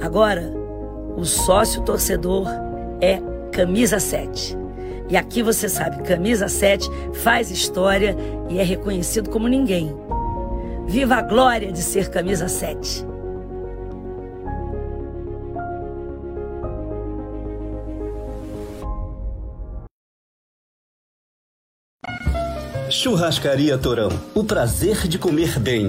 Agora, o sócio torcedor é Camisa 7. E aqui você sabe, Camisa 7 faz história e é reconhecido como ninguém. Viva a glória de ser Camisa 7. Churrascaria Torão. O prazer de comer bem.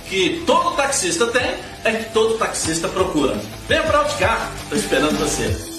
que todo taxista tem é que todo taxista procura. Venha para Auticar, estou esperando você.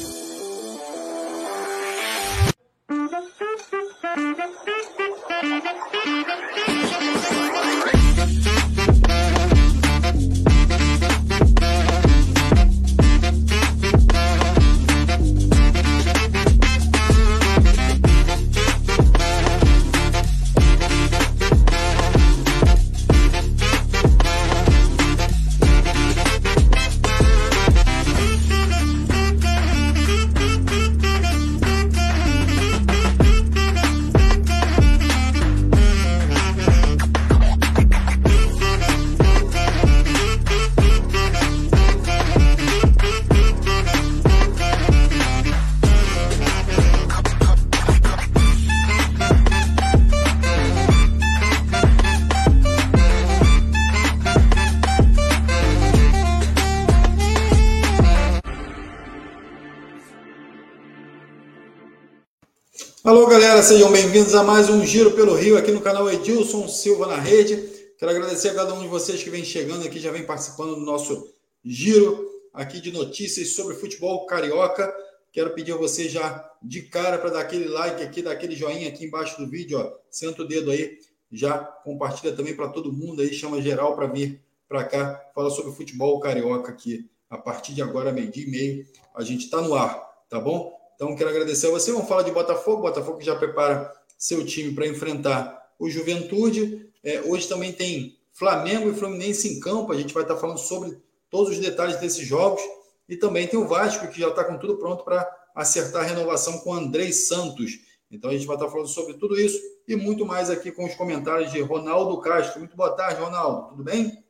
Sejam bem-vindos a mais um Giro pelo Rio aqui no canal Edilson Silva na Rede. Quero agradecer a cada um de vocês que vem chegando aqui, já vem participando do nosso giro aqui de notícias sobre futebol carioca. Quero pedir a você já de cara para dar aquele like aqui, dar aquele joinha aqui embaixo do vídeo, ó. Senta o dedo aí, já compartilha também para todo mundo aí, chama geral para vir para cá, fala sobre futebol carioca aqui. A partir de agora, meio-dia e meio, a gente está no ar, tá bom? Então, quero agradecer a você. Vamos falar de Botafogo. Botafogo já prepara seu time para enfrentar o Juventude. É, hoje também tem Flamengo e Fluminense em campo. A gente vai estar falando sobre todos os detalhes desses jogos. E também tem o Vasco, que já está com tudo pronto para acertar a renovação com Andrei Santos. Então a gente vai estar falando sobre tudo isso e muito mais aqui com os comentários de Ronaldo Castro. Muito boa tarde, Ronaldo. Tudo bem?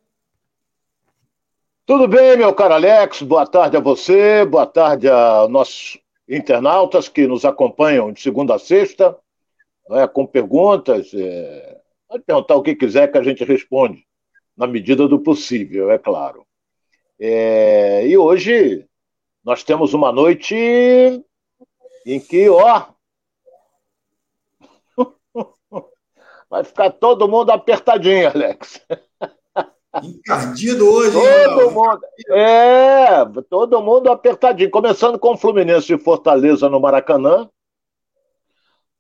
Tudo bem, meu caro Alex. Boa tarde a você, boa tarde a nossos internautas que nos acompanham de segunda a sexta, é, com perguntas. É, pode perguntar o que quiser que a gente responde, na medida do possível, é claro. É, e hoje nós temos uma noite em que, ó, vai ficar todo mundo apertadinho, Alex. Encardido hoje, Todo hein, mundo. É, todo mundo apertadinho. Começando com o Fluminense e Fortaleza no Maracanã.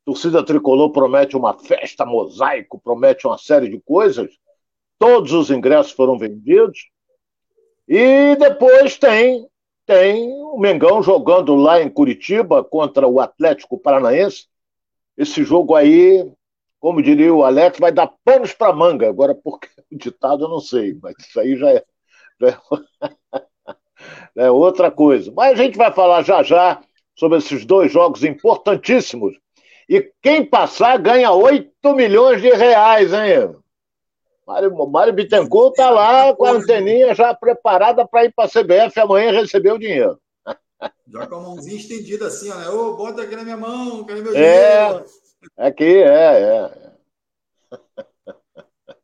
torcida tricolor promete uma festa mosaico, promete uma série de coisas. Todos os ingressos foram vendidos. E depois tem tem o Mengão jogando lá em Curitiba contra o Atlético Paranaense. Esse jogo aí como diria o Alex, vai dar panos para manga. Agora, porque o ditado eu não sei, mas isso aí já é, já é, é, outra coisa. Mas a gente vai falar já já sobre esses dois jogos importantíssimos. E quem passar ganha 8 milhões de reais, hein? Mário, Mário Bittencourt está lá com a anteninha já preparada para ir para a CBF amanhã receber o dinheiro. Já com a mãozinha estendida assim, ó, né? Ô, bota aqui na minha mão, cadê meu é, dinheiro? Aqui, é, é.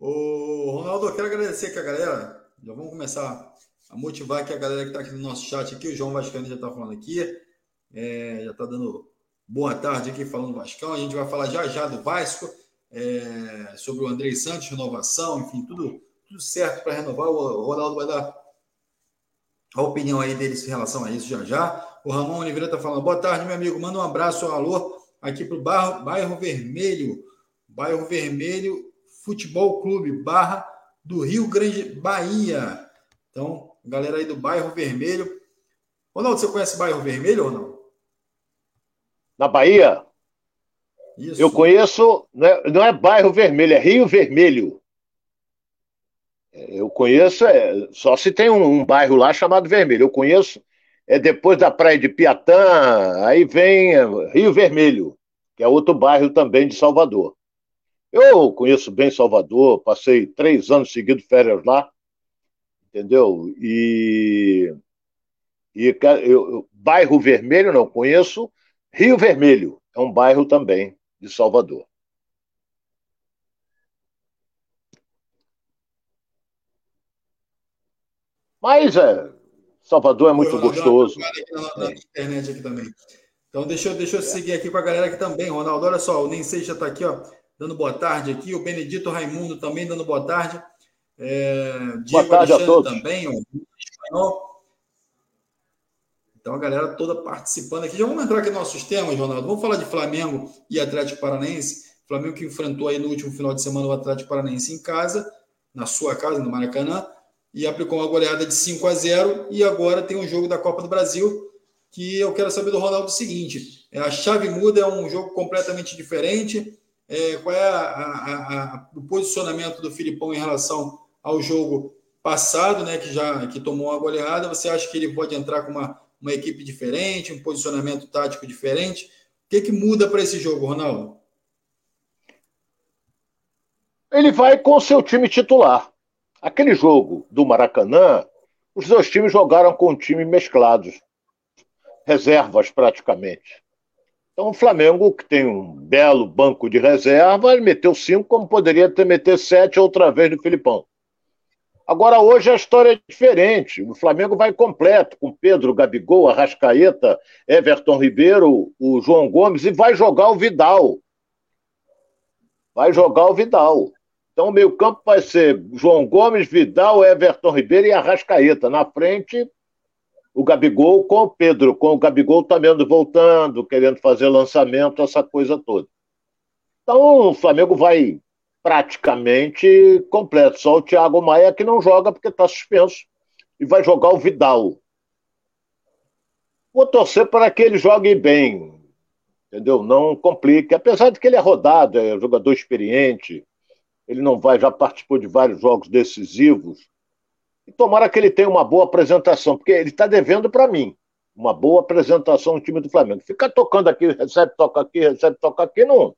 Ô, Ronaldo, eu quero agradecer aqui a galera. Já vamos começar a motivar aqui a galera que está aqui no nosso chat aqui. O João Vascani já está falando aqui. É, já está dando boa tarde aqui falando do Vascão. A gente vai falar já já do Vasco, é, sobre o Andrei Santos, renovação, enfim, tudo, tudo certo para renovar. O Ronaldo vai dar a opinião aí deles em relação a isso já já. O Ramon Oliveira está falando, boa tarde, meu amigo. Manda um abraço, um alô aqui para o bairro, bairro Vermelho. Bairro Vermelho Futebol Clube, Barra do Rio Grande, Bahia. Então, galera aí do bairro Vermelho. Ronaldo, você conhece bairro Vermelho ou não? Na Bahia? Isso. Eu conheço, não é, não é bairro Vermelho, é Rio Vermelho. Eu conheço, é, só se tem um, um, bairro lá chamado Vermelho. Eu conheço, é depois da praia de Piatã, aí vem Rio Vermelho, que é outro bairro também de Salvador. Eu conheço bem Salvador, passei três anos seguidos férias lá, entendeu? E, e eu, bairro Vermelho não conheço, Rio Vermelho é um bairro também de Salvador. Mas é, Salvador é muito eu, gostoso. Na, na, internet aqui também. Então, deixa eu, deixa eu seguir aqui com a galera aqui também, Ronaldo. Olha só, o Nem Sei já está aqui, ó, dando boa tarde aqui. O Benedito Raimundo também dando boa tarde. É, Diego boa tarde Alexandre a todos. também, ó, Então, a galera toda participando aqui. Já vamos entrar aqui nos nossos temas, Ronaldo. Vamos falar de Flamengo e Atlético Paranaense. Flamengo que enfrentou aí no último final de semana o Atlético Paranaense em casa, na sua casa, no Maracanã e aplicou uma goleada de 5 a 0 e agora tem um jogo da Copa do Brasil que eu quero saber do Ronaldo o seguinte, é, a chave muda, é um jogo completamente diferente, é, qual é a, a, a, o posicionamento do Filipão em relação ao jogo passado, né, que já que tomou uma goleada, você acha que ele pode entrar com uma, uma equipe diferente, um posicionamento tático diferente? O que, que muda para esse jogo, Ronaldo? Ele vai com o seu time titular. Aquele jogo do Maracanã, os dois times jogaram com time mesclados, reservas praticamente. Então o Flamengo, que tem um belo banco de reserva, meteu cinco, como poderia ter meter sete outra vez no Filipão. Agora hoje a história é diferente. O Flamengo vai completo, com Pedro, Gabigol, Arrascaeta, Everton Ribeiro, o João Gomes, e vai jogar o Vidal. Vai jogar o Vidal. Então, o meio-campo vai ser João Gomes, Vidal, Everton Ribeiro e Arrascaeta. Na frente, o Gabigol com o Pedro, com o Gabigol também voltando, querendo fazer lançamento, essa coisa toda. Então, o Flamengo vai praticamente completo. Só o Thiago Maia que não joga porque está suspenso. E vai jogar o Vidal. Vou torcer para que ele jogue bem, entendeu? Não complique. Apesar de que ele é rodado, é jogador experiente, ele não vai, já participou de vários jogos decisivos. E tomara que ele tenha uma boa apresentação, porque ele está devendo para mim uma boa apresentação no time do Flamengo. Ficar tocando aqui, recebe, toca aqui, recebe, toca aqui, não,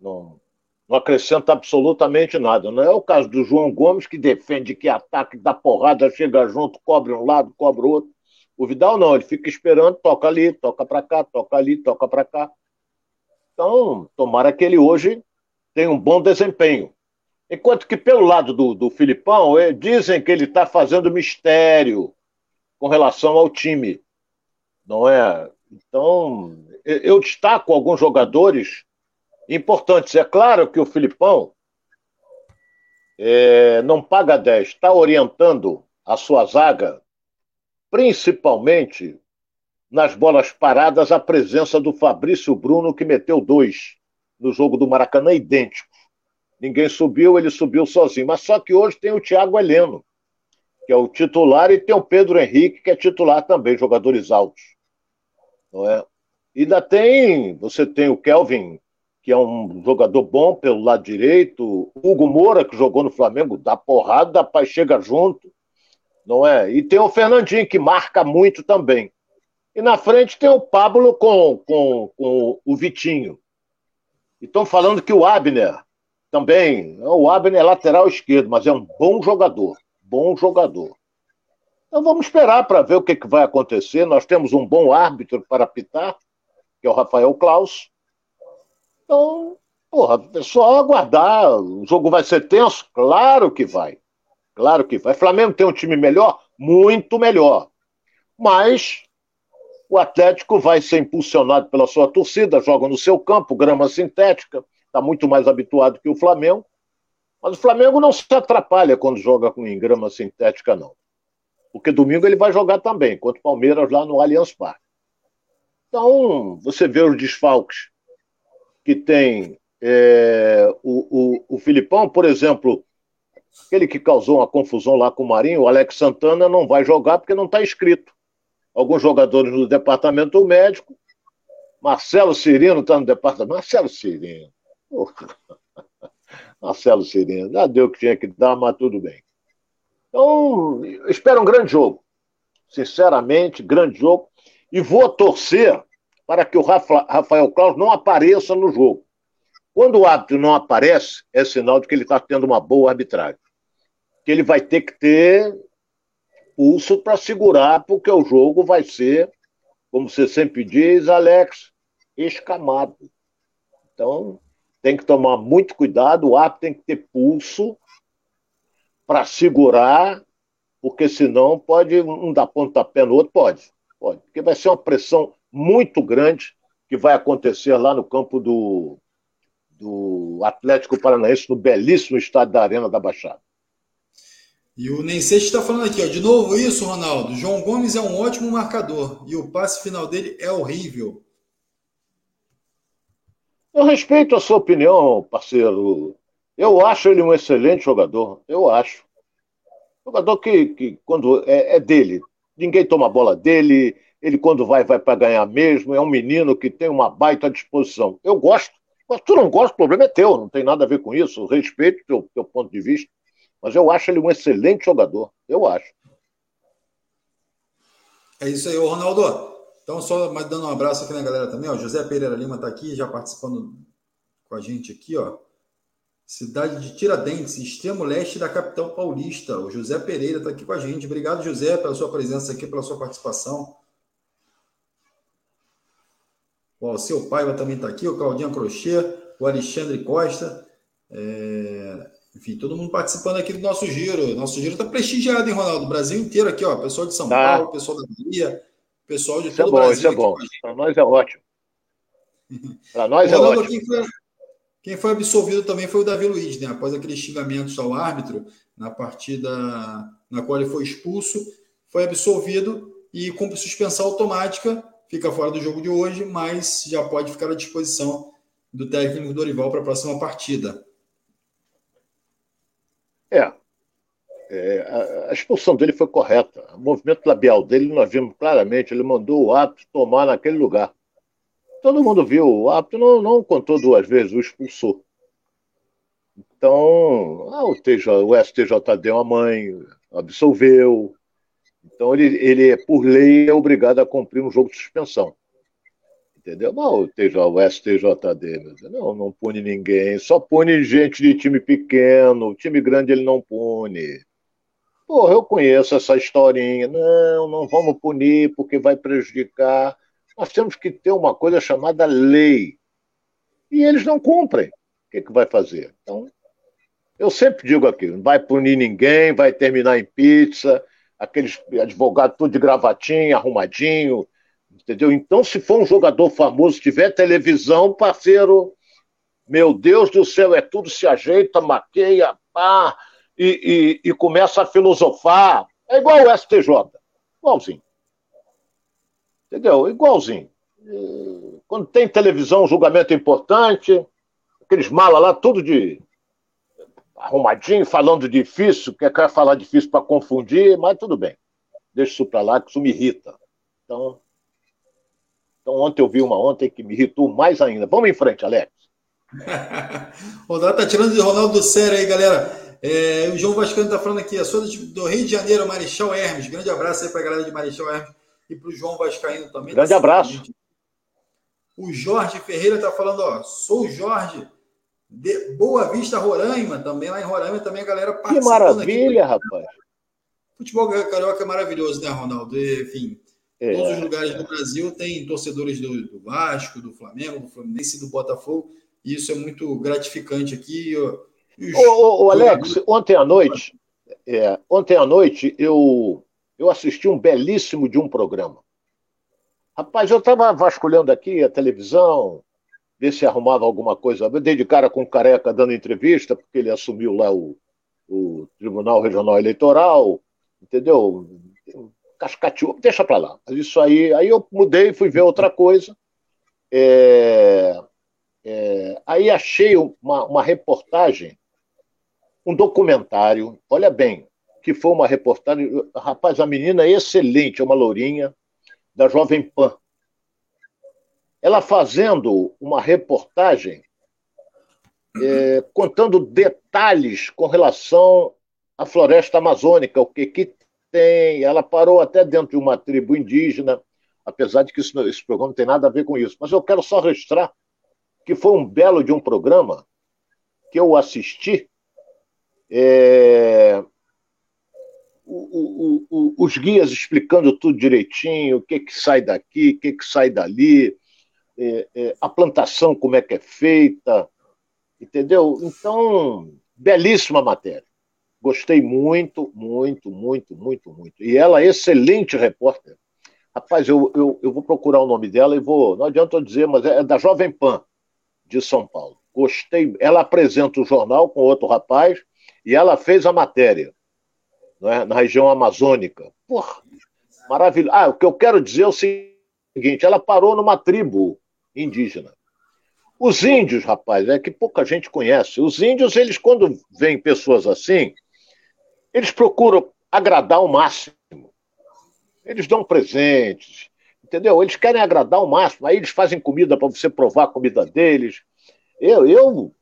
não, não acrescenta absolutamente nada. Não é o caso do João Gomes, que defende, que ataca, dá porrada, chega junto, cobre um lado, cobre o outro. O Vidal não, ele fica esperando, toca ali, toca para cá, toca ali, toca para cá. Então, tomara que ele hoje tenha um bom desempenho. Enquanto que, pelo lado do, do Filipão, é, dizem que ele está fazendo mistério com relação ao time. Não é? Então, eu destaco alguns jogadores importantes. É claro que o Filipão é, não paga 10, está orientando a sua zaga, principalmente nas bolas paradas, a presença do Fabrício Bruno, que meteu dois no jogo do Maracanã, idêntico. Ninguém subiu, ele subiu sozinho. Mas só que hoje tem o Thiago Heleno, que é o titular, e tem o Pedro Henrique, que é titular também, jogadores altos. Não é? E ainda tem, você tem o Kelvin, que é um jogador bom pelo lado direito, Hugo Moura, que jogou no Flamengo, dá porrada, dá paz, chega junto, não é? E tem o Fernandinho, que marca muito também. E na frente tem o Pablo com, com, com o Vitinho. E estão falando que o Abner também. O Abner é lateral esquerdo, mas é um bom jogador. Bom jogador. Então vamos esperar para ver o que, que vai acontecer. Nós temos um bom árbitro para apitar, que é o Rafael Klaus. Então, porra, é só aguardar. O jogo vai ser tenso? Claro que vai. Claro que vai. Flamengo tem um time melhor? Muito melhor. Mas o Atlético vai ser impulsionado pela sua torcida, joga no seu campo, grama sintética, está muito mais habituado que o Flamengo. Mas o Flamengo não se atrapalha quando joga com grama sintética, não. Porque domingo ele vai jogar também, contra o Palmeiras lá no Allianz Parque. Então, você vê os desfalques que tem é, o, o, o Filipão, por exemplo, aquele que causou uma confusão lá com o Marinho, o Alex Santana, não vai jogar porque não está inscrito. Alguns jogadores no departamento médico. Marcelo Cirino está no departamento. Marcelo Cirino. Marcelo Cirino. Já deu o que tinha que dar, mas tudo bem. Então, espero um grande jogo. Sinceramente, grande jogo. E vou torcer para que o Rafa, Rafael Claus não apareça no jogo. Quando o árbitro não aparece, é sinal de que ele está tendo uma boa arbitragem. Que ele vai ter que ter pulso para segurar, porque o jogo vai ser, como você sempre diz, Alex, escamado. Então, tem que tomar muito cuidado, o árbitro tem que ter pulso para segurar, porque senão pode um dar pontapé no outro, pode, pode, porque vai ser uma pressão muito grande que vai acontecer lá no campo do, do Atlético Paranaense, no belíssimo estádio da Arena da Baixada. E o Nensete está falando aqui, ó, de novo isso, Ronaldo. João Gomes é um ótimo marcador e o passe final dele é horrível. Eu respeito a sua opinião, parceiro. Eu acho ele um excelente jogador. Eu acho. Jogador que, que quando é, é dele, ninguém toma a bola dele. Ele, quando vai, vai para ganhar mesmo. É um menino que tem uma baita disposição. Eu gosto. Mas tu não gosta, o problema é teu. Não tem nada a ver com isso. Respeito o teu, teu ponto de vista. Mas eu acho ele um excelente jogador. Eu acho. É isso aí, Ronaldo. Então, só dando um abraço aqui na galera também. Ó. José Pereira Lima está aqui, já participando com a gente aqui. ó. Cidade de Tiradentes, extremo leste da capital paulista. O José Pereira está aqui com a gente. Obrigado, José, pela sua presença aqui, pela sua participação. O seu Paiva também está aqui, o Claudinho Crochê, o Alexandre Costa. É... Enfim, todo mundo participando aqui do nosso giro. Nosso giro está prestigiado, hein, Ronaldo? O Brasil inteiro aqui, ó. Pessoal de São tá. Paulo, pessoal da Bahia, pessoal de isso todo é bom, o Brasil. Isso é bom, Para nós é ótimo. Para nós é ótimo. Foi... Quem foi absolvido também foi o Davi Luiz, né? Após aqueles xingamentos ao árbitro na partida na qual ele foi expulso, foi absolvido e com suspensão automática, fica fora do jogo de hoje, mas já pode ficar à disposição do técnico Dorival para a próxima partida. É, é a, a, expulsão dele foi correta. O movimento labial dele, nós vimos claramente, ele mandou o árbitro tomar naquele lugar. Todo mundo viu, o árbitro não, não contou duas vezes, o expulsou. Então, ah, o, TJ, o STJD é uma mãe, absolveu. Então, ele, ele, por lei, é obrigado a cumprir um jogo de suspensão. Entendeu? Não, o, TJ, o STJD, não, não pune ninguém, só pune gente de time pequeno, time grande ele não pune. Porra, eu conheço essa historinha. Não, não vamos punir porque vai prejudicar. Nós temos que ter uma coisa chamada lei. E eles não cumprem. O que, que vai fazer? Então, eu sempre digo aqui: não vai punir ninguém, vai terminar em pizza, aqueles advogados tudo de gravatinha, arrumadinho, entendeu? Então, se for um jogador famoso, tiver televisão, parceiro, meu Deus do céu, é tudo se ajeita, maqueia, pá, e, e, e começa a filosofar. É igual o STJ, igualzinho. Entendeu? Igualzinho. Quando tem televisão, julgamento importante, aqueles malas lá, tudo de arrumadinho, falando difícil, quer, quer falar difícil para confundir, mas tudo bem. Deixa isso para lá, que isso me irrita. Então, então, ontem eu vi uma ontem que me irritou mais ainda. Vamos em frente, Alex. Ronaldo tá tirando de Ronaldo do sério aí, galera. É, o João Vascano tá falando aqui, a sua do Rio de Janeiro, Marechal Hermes. Grande abraço aí para a galera de Marechal Hermes e para o João Vascaíno também. Grande abraço. O Jorge Ferreira está falando, ó, sou o Jorge de Boa Vista, Roraima, também lá em Roraima também a galera participando. Que maravilha, aqui. rapaz. Futebol carioca é maravilhoso, né, Ronaldo? Enfim, é, todos os lugares é. do Brasil tem torcedores do, do, Vasco, do Flamengo, do Fluminense e do Botafogo, e isso é muito gratificante aqui. Os, ô, ô, Alex, ontem à noite, é, ontem à noite eu, eu assisti um belíssimo de um programa. Rapaz, eu estava vasculhando aqui a televisão, ver se arrumava alguma coisa. Eu dei de cara com o Careca dando entrevista, porque ele assumiu lá o, o Tribunal Regional Eleitoral, entendeu? Cascateou, deixa para lá. Isso aí, aí eu mudei, fui ver outra coisa. É, é, aí achei uma, uma reportagem, um documentário, olha bem, que foi uma reportagem. Rapaz, a menina é excelente, é uma lourinha, da Jovem Pan. Ela fazendo uma reportagem é, contando detalhes com relação à floresta amazônica, o que, que tem. Ela parou até dentro de uma tribo indígena, apesar de que isso, esse programa não tem nada a ver com isso. Mas eu quero só registrar que foi um belo de um programa que eu assisti. É, o, o, os guias explicando tudo direitinho, o que, que sai daqui, o que, que sai dali, é, é, a plantação, como é que é feita, entendeu? Então, belíssima matéria. Gostei muito, muito, muito, muito, muito. E ela é excelente repórter. Rapaz, eu, eu, eu vou procurar o nome dela e vou. Não adianta eu dizer, mas é da Jovem Pan, de São Paulo. Gostei. Ela apresenta o jornal com outro rapaz e ela fez a matéria é? na região amazônica. Porra, maravilhoso. Ah, o que eu quero dizer é o seguinte: ela parou numa tribo indígena. Os índios, rapaz, é que pouca gente conhece. Os índios, eles, quando veem pessoas assim, eles procuram agradar ao máximo. Eles dão presentes, entendeu? Eles querem agradar ao máximo. Aí eles fazem comida para você provar a comida deles. Eu, eu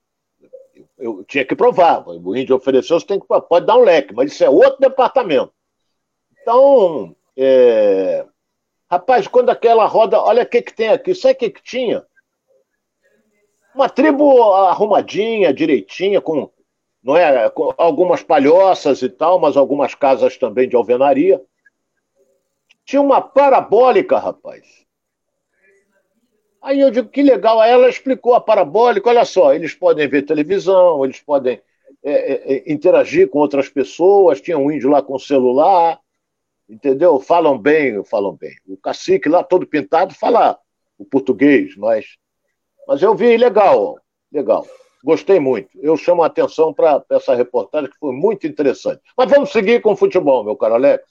eu tinha que provar. O índio ofereceu, você tem que pode dar um leque, mas isso é outro departamento. Então, é... rapaz, quando aquela roda, olha o que, que tem aqui, sabe o que, que tinha? Uma tribo arrumadinha, direitinha, com, não é, com algumas palhoças e tal, mas algumas casas também de alvenaria. Tinha uma parabólica, rapaz. Aí eu digo, que legal. Aí ela explicou a parabólica, olha só, eles podem ver televisão, eles podem é, é, é, interagir com outras pessoas, tinha um índio lá com celular, entendeu? Falam bem, falam bem. O cacique lá, todo pintado, fala o português, mas, mas eu vi legal, legal. Gostei muito. Eu chamo a atenção para essa reportagem, que foi muito interessante. Mas vamos seguir com o futebol, meu caro Alex.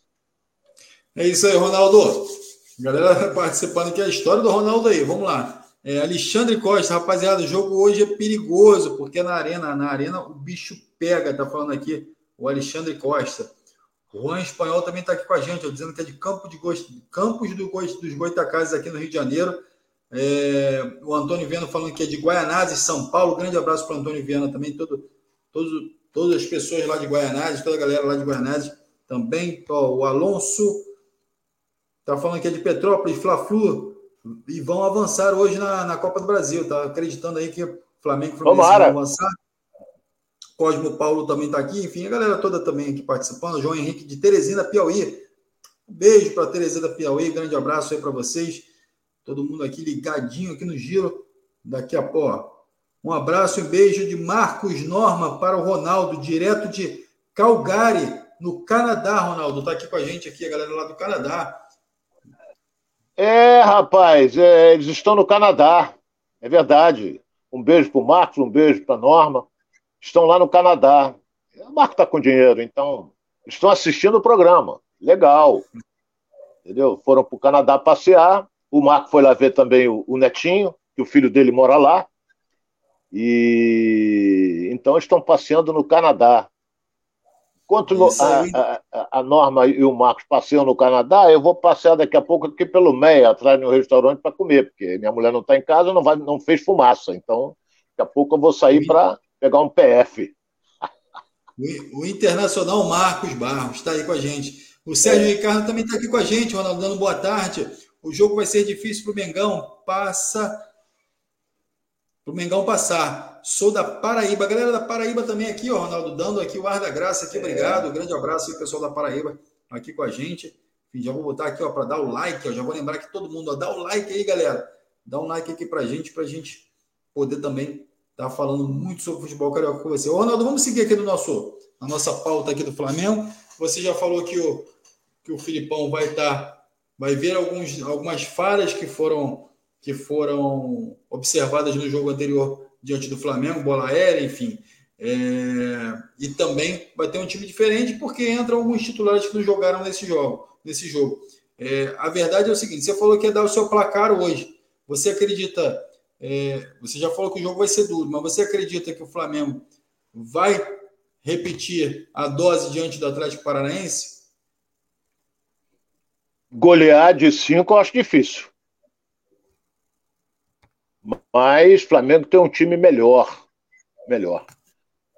É isso aí, Ronaldo. Galera participando aqui, a história do Ronaldo aí, vamos lá. É, Alexandre Costa, rapaziada, o jogo hoje é perigoso, porque na arena, na arena o bicho pega, tá falando aqui o Alexandre Costa. O Juan Espanhol também está aqui com a gente, ó, dizendo que é de Campo de Gosto, Campos do Gosto, dos Goitacazes aqui no Rio de Janeiro. É, o Antônio Viana falando que é de Guaianazes, São Paulo. Grande abraço para o Antônio Viana também, todo, todo, todas as pessoas lá de Guaianazes, toda a galera lá de Guaianazes também. Ó, o Alonso Tá falando que é de Petrópolis, Fla-Flu, e vão avançar hoje na, na Copa do Brasil. Tá acreditando aí que o Flamengo e Fluminense vão avançar. Cosmo Paulo também está aqui, enfim, a galera toda também aqui participando. João Henrique de Teresina, Piauí. Um beijo para Teresina Piauí, grande abraço aí para vocês. Todo mundo aqui ligadinho aqui no giro. Daqui a pouco. Um abraço e um beijo de Marcos Norma para o Ronaldo, direto de Calgary, no Canadá, Ronaldo. Está aqui com a gente aqui, a galera lá do Canadá. É, rapaz, é, eles estão no Canadá. É verdade. Um beijo para o Marcos, um beijo para Norma. Estão lá no Canadá. O Marco está com dinheiro, então estão assistindo o programa. Legal. Entendeu? Foram para o Canadá passear. O Marco foi lá ver também o, o Netinho, que o filho dele mora lá. E então estão passeando no Canadá. Enquanto a, a, a, Norma e o Marcos passeiam no Canadá, eu vou passear daqui a pouco aqui pelo Meia, atrás de um restaurante para comer, porque minha mulher não está em casa, não, vai, não fez fumaça. Então, daqui a pouco eu vou sair para pegar um PF. O Internacional Marcos Barros está aí com a gente. O Sérgio é. Ricardo também está aqui com a gente, Ronaldo, dando boa tarde. O jogo vai ser difícil para o Mengão. Passa. Para o Mengão passar. Sou da Paraíba. A galera da Paraíba também aqui, ó, Ronaldo, dando aqui o ar da graça aqui. Obrigado. Um grande abraço aí, pessoal da Paraíba, aqui com a gente. Enfim, já vou botar aqui, ó, para dar o like. Ó, já vou lembrar que todo mundo, ó, dá o like aí, galera. Dá um like aqui para a gente, para a gente poder também estar tá falando muito sobre futebol carioca com você. Ô, Ronaldo, vamos seguir aqui no nosso, na nossa pauta aqui do Flamengo. Você já falou que o, que o Filipão vai estar, tá, vai ver alguns, algumas falhas que foram, que foram observadas no jogo anterior diante do Flamengo, bola aérea, enfim. É, e também vai ter um time diferente porque entram alguns titulares que não jogaram nesse jogo. Nesse jogo. É, a verdade é o seguinte: você falou que ia dar o seu placar hoje. Você acredita? É, você já falou que o jogo vai ser duro, mas você acredita que o Flamengo vai repetir a dose diante do Atlético Paranaense? Golear de 5 eu acho difícil. Mas Flamengo tem um time melhor. Melhor.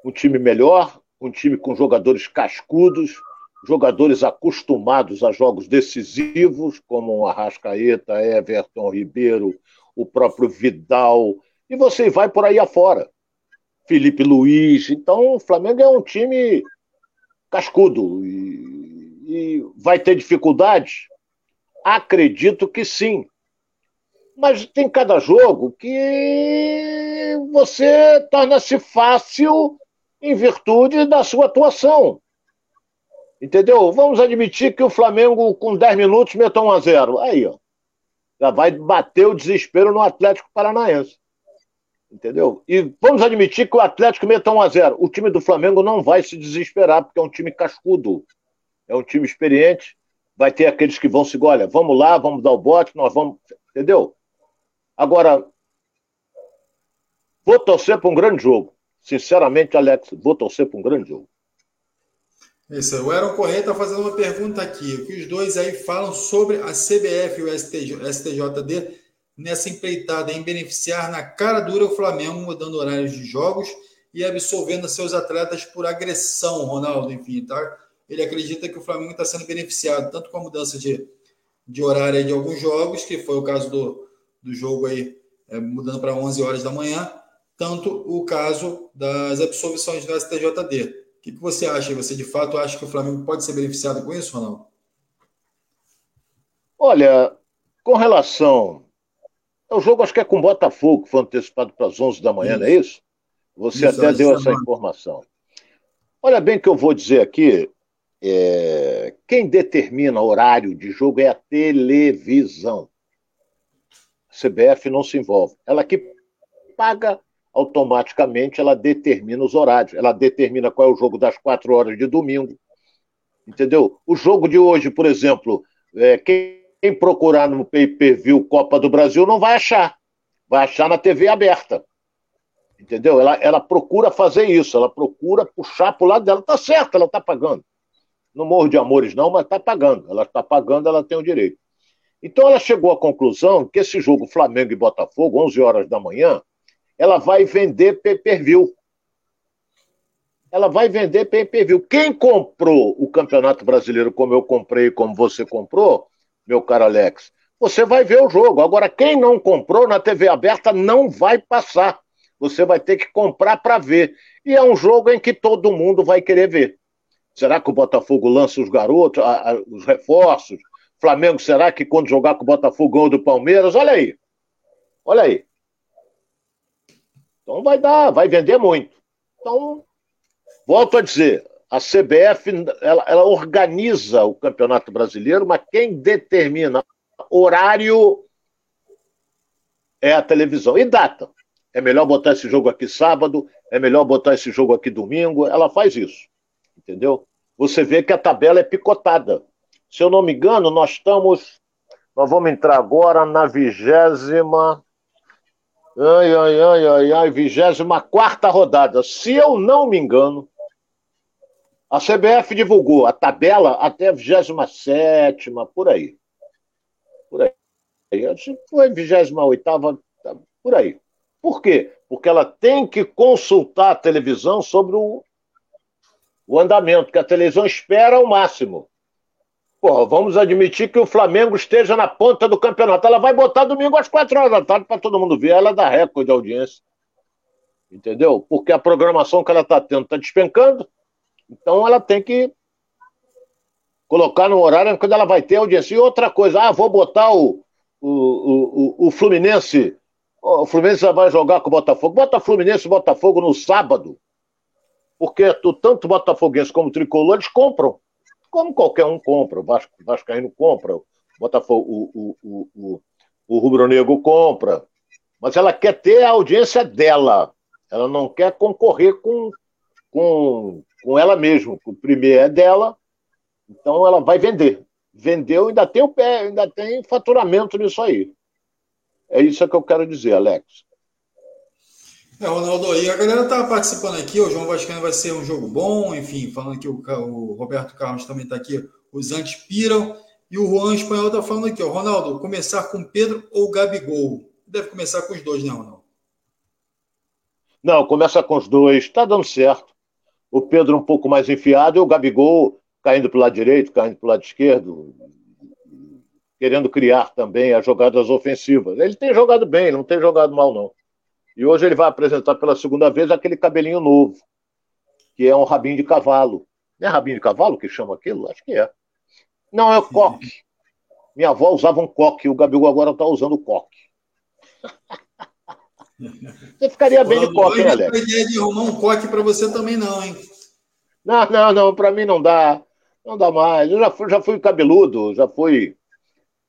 Um time melhor, um time com jogadores cascudos, jogadores acostumados a jogos decisivos, como o Arrascaeta, Everton Ribeiro, o próprio Vidal, e você vai por aí afora. Felipe Luiz. Então, o Flamengo é um time cascudo e, e vai ter dificuldades? Acredito que sim. Mas tem cada jogo que você torna-se fácil em virtude da sua atuação. Entendeu? Vamos admitir que o Flamengo, com 10 minutos, meta 1 a 0 Aí, ó. Já vai bater o desespero no Atlético Paranaense. Entendeu? E vamos admitir que o Atlético meta 1 a 0 O time do Flamengo não vai se desesperar, porque é um time cascudo. É um time experiente. Vai ter aqueles que vão se olha, vamos lá, vamos dar o bote, nós vamos. Entendeu? Agora, vou torcer para um grande jogo. Sinceramente, Alex, vou torcer para um grande jogo. Isso, o Aaron Correia está fazendo uma pergunta aqui. O que os dois aí falam sobre a CBF e o STJD nessa empreitada em beneficiar na cara dura o Flamengo, mudando horários de jogos e absolvendo seus atletas por agressão, Ronaldo, enfim, tá? Ele acredita que o Flamengo está sendo beneficiado tanto com a mudança de, de horário de alguns jogos, que foi o caso do, do jogo aí, é, mudando para 11 horas da manhã, tanto o caso das absolvições do STJD. O que, que você acha? Você de fato acha que o Flamengo pode ser beneficiado com isso, Ronaldo? Olha, com relação o jogo, acho que é com o Botafogo, que foi antecipado para as 11 da manhã, isso. não é isso? Você isso, até deu essa informação. Olha bem o que eu vou dizer aqui. É... Quem determina horário de jogo é a televisão. CBF não se envolve. Ela que paga automaticamente, ela determina os horários. Ela determina qual é o jogo das quatro horas de domingo. Entendeu? O jogo de hoje, por exemplo, é, quem procurar no pay-per-view Copa do Brasil não vai achar. Vai achar na TV aberta. Entendeu? Ela, ela procura fazer isso, ela procura puxar para o lado dela. Tá certo, ela está pagando. Não morro de amores, não, mas está pagando. Ela está pagando, ela tem o direito. Então ela chegou à conclusão que esse jogo Flamengo e Botafogo, 11 horas da manhã, ela vai vender pay-per-view. Ela vai vender pay-per-view. Quem comprou o Campeonato Brasileiro como eu comprei, como você comprou, meu caro Alex. Você vai ver o jogo. Agora, quem não comprou na TV aberta não vai passar. Você vai ter que comprar para ver. E é um jogo em que todo mundo vai querer ver. Será que o Botafogo lança os garotos, a, a, os reforços? Flamengo, será que quando jogar com o Botafogo ganhou do Palmeiras? Olha aí. Olha aí. Então vai dar, vai vender muito. Então, volto a dizer, a CBF ela, ela, organiza o Campeonato Brasileiro, mas quem determina horário é a televisão. E data. É melhor botar esse jogo aqui sábado, é melhor botar esse jogo aqui domingo. Ela faz isso. Entendeu? Você vê que a tabela é picotada. Se eu não me engano, nós estamos. Nós vamos entrar agora na vigésima. Ai, ai, ai, ai, ai, vigésima quarta rodada. Se eu não me engano, a CBF divulgou a tabela até a 27, por aí. Por aí. Foi 28, tá, por aí. Por quê? Porque ela tem que consultar a televisão sobre o, o andamento, que a televisão espera ao máximo. Pô, vamos admitir que o Flamengo esteja na ponta do campeonato. Ela vai botar domingo às quatro horas da tarde para todo mundo ver. Ela dá recorde de audiência. Entendeu? Porque a programação que ela está tendo está despencando. Então ela tem que colocar no horário quando ela vai ter audiência. E outra coisa, ah, vou botar o, o, o, o Fluminense. O Fluminense vai jogar com o Botafogo. Bota Fluminense e Botafogo no sábado. Porque tanto Botafoguense como Tricolor, eles compram. Como qualquer um compra. O Vasco, o Vascaíno compra. O Botafogo, o, o, o, o, o Rubro Negro compra. Mas ela quer ter a audiência dela. Ela não quer concorrer com, com, com ela mesma. O primeiro é dela, então ela vai vender. Vendeu, ainda tem o pé, ainda tem faturamento nisso aí. É isso que eu quero dizer, Alex. É, Ronaldo, e a galera tá participando aqui, o João Vascaíno vai ser um jogo bom, enfim, falando que o, o Roberto Carlos também está aqui, os antes piram, e o Juan Espanhol está falando aqui, ó, Ronaldo, começar com Pedro ou Gabigol? Deve começar com os dois, né, Ronaldo? Não, começa com os dois, está dando certo. O Pedro um pouco mais enfiado e o Gabigol caindo para o lado direito, caindo para o lado esquerdo, querendo criar também as jogadas ofensivas. Ele tem jogado bem, não tem jogado mal, não. E hoje ele vai apresentar pela segunda vez aquele cabelinho novo, que é um rabinho de cavalo. Não é rabinho de cavalo que chama aquilo? Acho que é. Não, é o coque. Minha avó usava um coque, o Gabigol agora está usando o coque. Você ficaria bem de coque, né, Alex? Não ideia de arrumar um coque para você também, não, hein? Não, não, não, para mim não dá. Não dá mais. Eu já fui, já fui cabeludo, já fui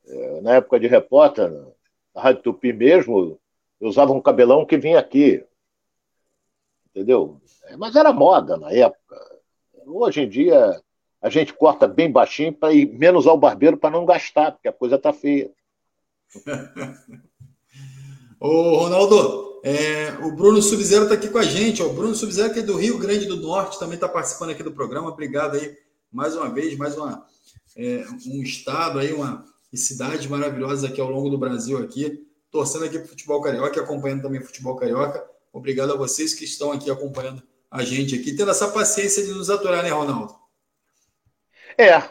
é, na época de repórter, na Rádio Tupi mesmo, eu usava um cabelão que vinha aqui. Entendeu? É, mas era moda na época. Hoje em dia, a gente corta bem baixinho para ir menos ao barbeiro para não gastar, porque a coisa tá feia. Ô, Ronaldo, é, o Bruno Subzero está aqui com a gente. Ó. O Bruno Subzero, que é do Rio Grande do Norte, também está participando aqui do programa. Obrigado aí mais uma vez, mais uma, é, um estado aí, uma e cidades maravilhosas aqui ao longo do Brasil aqui, torcendo aqui para o futebol carioca e acompanhando também o futebol carioca. Obrigado a vocês que estão aqui acompanhando a gente aqui, tendo essa paciência de nos aturar, né, Ronaldo? É.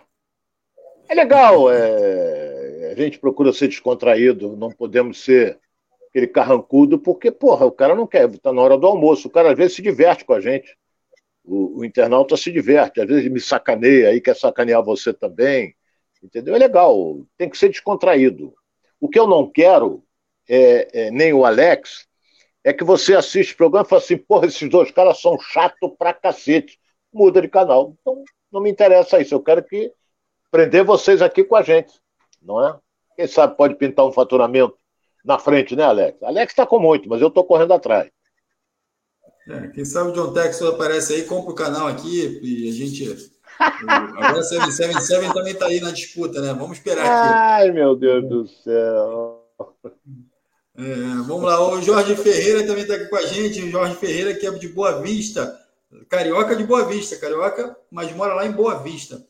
É legal. É... A gente procura ser descontraído, não podemos ser aquele carrancudo, porque, porra, o cara não quer, tá na hora do almoço, o cara às vezes se diverte com a gente. O, o internauta se diverte, às vezes me sacaneia, aí quer sacanear você também, entendeu? É legal, tem que ser descontraído. O que eu não quero, é, é, nem o Alex, é que você assiste o programa e fala assim, porra, esses dois caras são chato pra cacete. Muda de canal. Então, não me interessa isso. Eu quero que prender vocês aqui com a gente, não é? Quem sabe pode pintar um faturamento na frente, né, Alex? Alex está com muito, mas eu estou correndo atrás. É, quem sabe o John Texas aparece aí, compra o canal aqui e a gente. Agora 777 também está aí na disputa, né? Vamos esperar aqui. Ai, meu Deus do céu. É, vamos lá, o Jorge Ferreira também está aqui com a gente. O Jorge Ferreira, que é de Boa Vista, carioca de Boa Vista, carioca, mas mora lá em Boa Vista.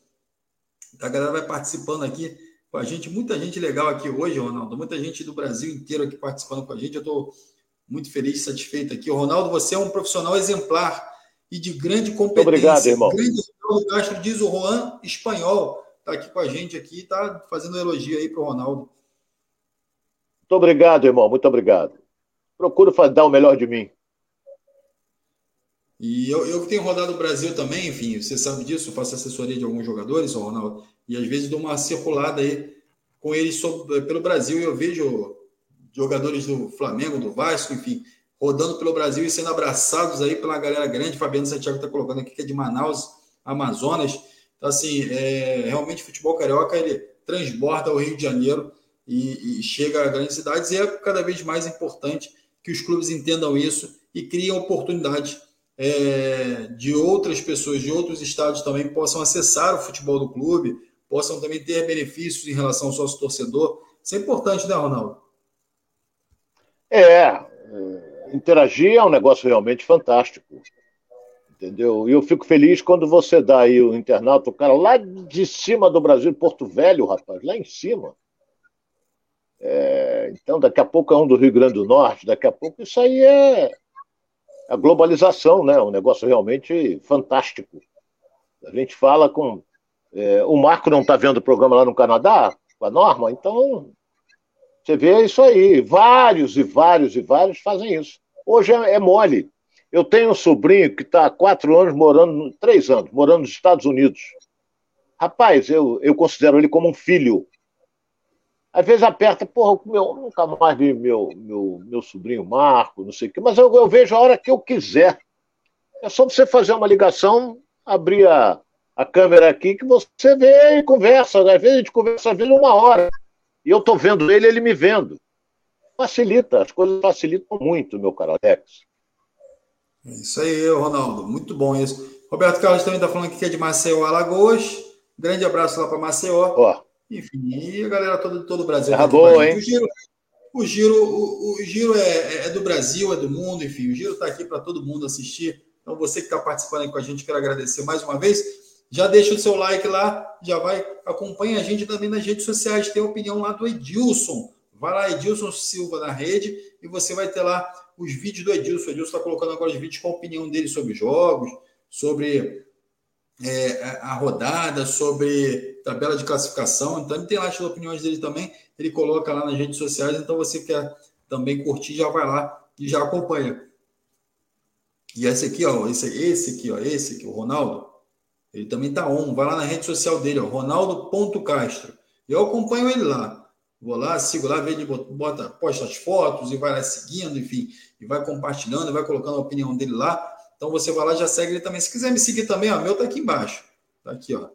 A galera vai participando aqui com a gente. Muita gente legal aqui hoje, Ronaldo. Muita gente do Brasil inteiro aqui participando com a gente. Eu estou muito feliz e satisfeito aqui. Ronaldo, você é um profissional exemplar e de grande competência. Obrigado, irmão. Grande Castro, diz o Juan Espanhol. Está aqui com a gente aqui, está fazendo elogio aí para o Ronaldo. Muito obrigado, irmão. Muito obrigado. Procuro dar o melhor de mim. E eu, eu tenho rodado o Brasil também, enfim, você sabe disso, faço assessoria de alguns jogadores, Ronaldo e às vezes dou uma circulada aí com eles sobre, pelo Brasil e eu vejo jogadores do Flamengo, do Vasco, enfim, rodando pelo Brasil e sendo abraçados aí pela galera grande. Fabiano Santiago está colocando aqui que é de Manaus, Amazonas. Então, assim, é, realmente o futebol carioca ele transborda o Rio de Janeiro e, e chega a grandes cidades e é cada vez mais importante que os clubes entendam isso e criem oportunidades é, de outras pessoas de outros estados também possam acessar o futebol do clube, possam também ter benefícios em relação ao sócio torcedor. Isso é importante, né, Ronaldo? É, é, interagir é um negócio realmente fantástico. Entendeu? E eu fico feliz quando você dá aí o internauta, o cara lá de cima do Brasil, Porto Velho, rapaz, lá em cima. É, então, daqui a pouco é um do Rio Grande do Norte, daqui a pouco isso aí é a globalização, né? Um negócio realmente fantástico. A gente fala com É, o Marco não está vendo o programa lá no Canadá, com a Norma, então você vê isso aí. Vários e vários e vários fazem isso. Hoje é, é mole. Eu tenho um sobrinho que está há quatro anos morando, três anos, morando nos Estados Unidos. Rapaz, eu, eu considero ele como um filho. Às vezes aperta, porra, meu, nunca mais vi meu, meu, meu sobrinho Marco, não sei o quê, mas eu, eu vejo a hora que eu quiser. É só você fazer uma ligação, abrir a, a câmera aqui, que você vê e conversa. Às vezes a gente conversa às vezes uma hora. E eu estou vendo ele, ele me vendo. Facilita, as coisas facilitam muito, meu caro Alex. É isso aí, Ronaldo. Muito bom isso. Roberto Carlos também está falando aqui que é de Maceió, Alagoas. Grande abraço lá para Maceió. Ó. Enfim, e a galera toda de todo o Brasil. Boa, hein? O giro, o giro, o, o giro é, é, do Brasil, é do mundo, enfim, o giro está aqui para todo mundo assistir. Então, você que está participando aí com a gente, quero agradecer mais uma vez. Já deixa o seu like lá, já vai, acompanha a gente também nas redes sociais. Tem a opinião lá do Edilson. Vai lá, Edilson Silva na rede, e você vai ter lá os vídeos do Edilson. O Edilson está colocando agora os vídeos com a opinião dele sobre jogos, sobre é, a rodada, sobre tabela de classificação. Então, ele tem lá as opiniões dele também. Ele coloca lá nas redes sociais. Então, você quer também curtir, já vai lá e já acompanha. E esse aqui, ó, esse, esse aqui, ó, esse aqui, o Ronaldo, ele também tá on. Vai lá na rede social dele, ó, Ronaldo.castro. Eu acompanho ele lá. Vou lá, sigo lá, vejo ele bota, posta as fotos e vai lá seguindo, enfim, e vai compartilhando, vai colocando a opinião dele lá. Então você vai lá já segue ele também. Se quiser me seguir também, ó, meu tá aqui embaixo. Tá aqui, ó.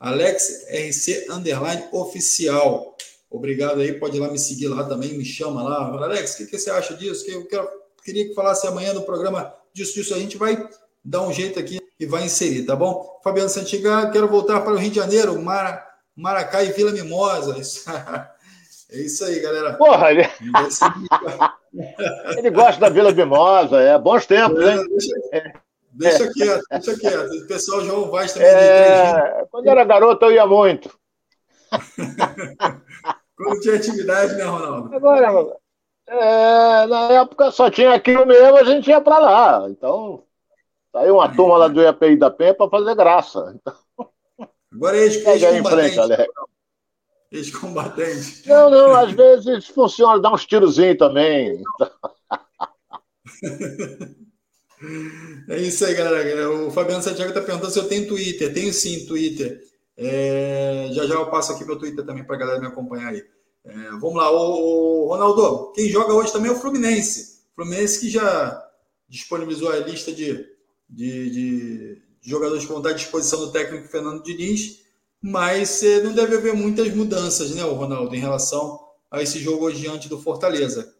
Alex RC underline oficial. Obrigado aí, pode ir lá me seguir lá também, me chama lá. Alex, o que, que você acha disso? Que eu quero, queria que falasse amanhã no programa disso, disso. A gente vai dar um jeito aqui e vai inserir, tá bom? Fabiano Santiga, quero voltar para o Rio de Janeiro, Mara, Maracá e Vila Mimosa. Isso, é isso aí, galera. Porra, ele... ele gosta da Vila Mimosa, é bons tempos, hein? Deixa, é. deixa quieto, deixa quieto. O pessoal João Vaz também. É... Quando era garoto, eu ia muito. Quando tinha atividade, né, Ronaldo? Agora, é, na época só tinha aquilo mesmo, a gente ia para lá. Então, saiu uma turma lá do IAPI da Penha para fazer graça. Então, Agora é ex-combatente. Ex-combatente. Não, não, às vezes funciona, dá uns tirozinhos também. É isso aí, galera. O Fabiano Santiago está perguntando se eu tenho Twitter. Tenho sim, Twitter. É... Já já eu passo aqui meu Twitter também para a galera me acompanhar aí. É... Vamos lá, o... Ronaldo. Quem joga hoje também é o Fluminense. Fluminense que já disponibilizou a lista de, de, de jogadores que vão estar à disposição do técnico Fernando Diniz, mas é, não deve haver muitas mudanças, né, Ronaldo, em relação a esse jogo hoje diante do Fortaleza.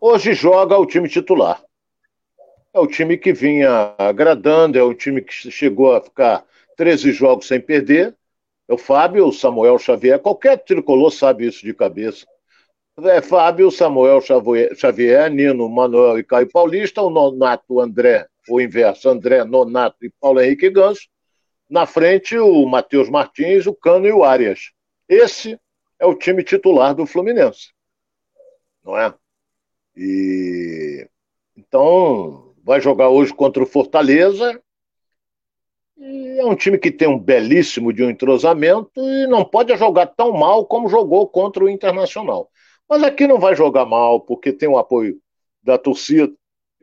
Hoje joga o time titular. É o time que vinha agradando, é o time que chegou a ficar 13 jogos sem perder. É o Fábio, o Samuel Xavier, qualquer tricolor sabe isso de cabeça. É Fábio, Samuel Xavier, Nino, Manuel e Caio Paulista, o Nonato André, o inverso, André, Nonato e Paulo Henrique Ganso. Na frente, o Matheus Martins, o Cano e o Arias. Esse é o time titular do Fluminense. Não é? E então vai jogar hoje contra o Fortaleza. É um time que tem um belíssimo de um entrosamento e não pode jogar tão mal como jogou contra o Internacional. Mas aqui não vai jogar mal, porque tem o apoio da torcida.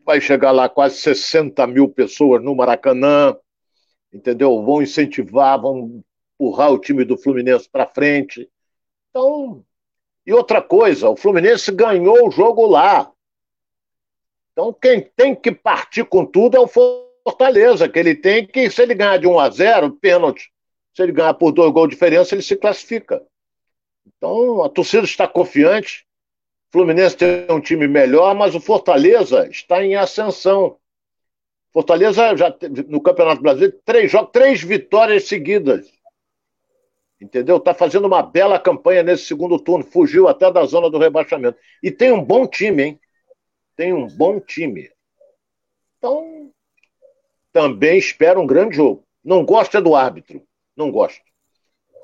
Vai chegar lá quase 60 mil pessoas no Maracanã, entendeu? Vão incentivar, vão empurrar o time do Fluminense para frente. Então, e outra coisa, o Fluminense ganhou o jogo lá. Então, quem tem que partir com tudo é o Fortaleza, que ele tem que, se ele ganhar de 1 a 0, pênalti. Se ele ganhar por dois gols de diferença, ele se classifica. Então, a torcida está confiante. O Fluminense tem um time melhor, mas o Fortaleza está em ascensão. Fortaleza já no Campeonato Brasileiro três jogos, três vitórias seguidas. Entendeu? Está fazendo uma bela campanha nesse segundo turno, fugiu até da zona do rebaixamento. E tem um bom time, hein? tem um bom time. Então, também espero um grande jogo. Não gosto é do árbitro. Não gosto.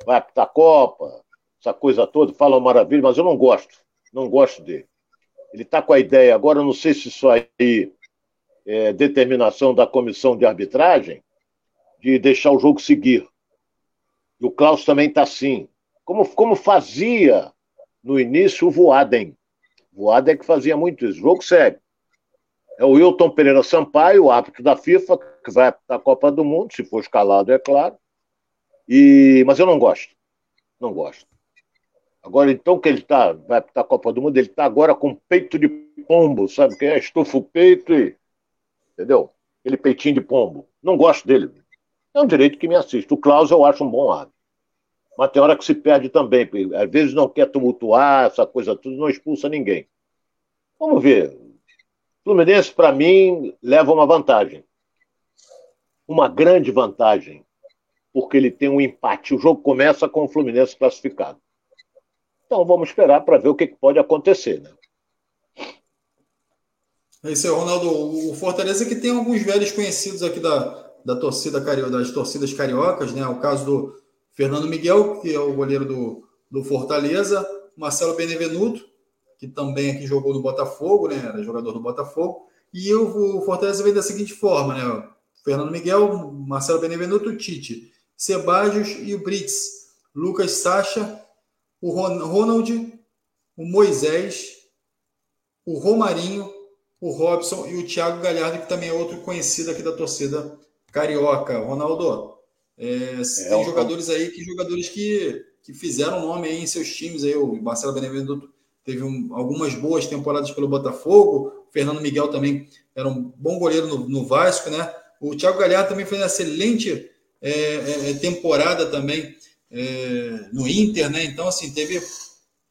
Vai apitar Copa, essa coisa toda, fala maravilha, mas eu não gosto. Não gosto dele. Ele está com a ideia, agora eu não sei se isso aí é determinação da comissão de arbitragem, de deixar o jogo seguir. E o Klaus também está assim. Como, como fazia no início o Voaden. Voaden é que fazia muito isso. Jogo sério. É o Wilton Pereira Sampaio, o árbitro da FIFA, que vai para a Copa do Mundo, se for escalado, é claro. E, mas eu não gosto. Não gosto. Agora, então, que ele tá, vai para a Copa do Mundo, ele está agora com peito de pombo, sabe? Que é estufa o peito e. Entendeu? Aquele peitinho de pombo. Não gosto dele. É um direito que me assiste. O Klaus eu acho um bom árbitro. Mas tem hora que se perde também. Às vezes não quer tumultuar, essa coisa tudo, não expulsa ninguém. Vamos ver. Fluminense, para mim, leva uma vantagem. Uma grande vantagem. Porque ele tem um empate. O jogo começa com o Fluminense classificado. Então vamos esperar para ver o que pode acontecer. Né? É isso aí, Ronaldo. O Fortaleza que tem alguns velhos conhecidos aqui da, da torcida das torcidas cariocas, né? O caso do Fernando Miguel, que é o goleiro do, do Fortaleza, Marcelo Benevenuto, que também aqui jogou no Botafogo, né? Era jogador do Botafogo. E o, o Fortaleza vem da seguinte forma, né? Fernando Miguel, Marcelo Benevenuto, Tite, Sebajos e o Brits, Lucas Sacha, o Ronald, o Moisés, o Romarinho, o Robson e o Thiago Galhardo, que também é outro conhecido aqui da torcida carioca. Ronaldo, é, é, tem jogadores aí que jogadores que, que fizeram nome aí em seus times. Aí, o Marcelo Benevenuto teve um, algumas boas temporadas pelo Botafogo. O Fernando Miguel também era um bom goleiro no, no Vasco, né? O Thiago Galhardo também fez uma excelente é, é, é temporada também é, no Inter, né? Então, assim, teve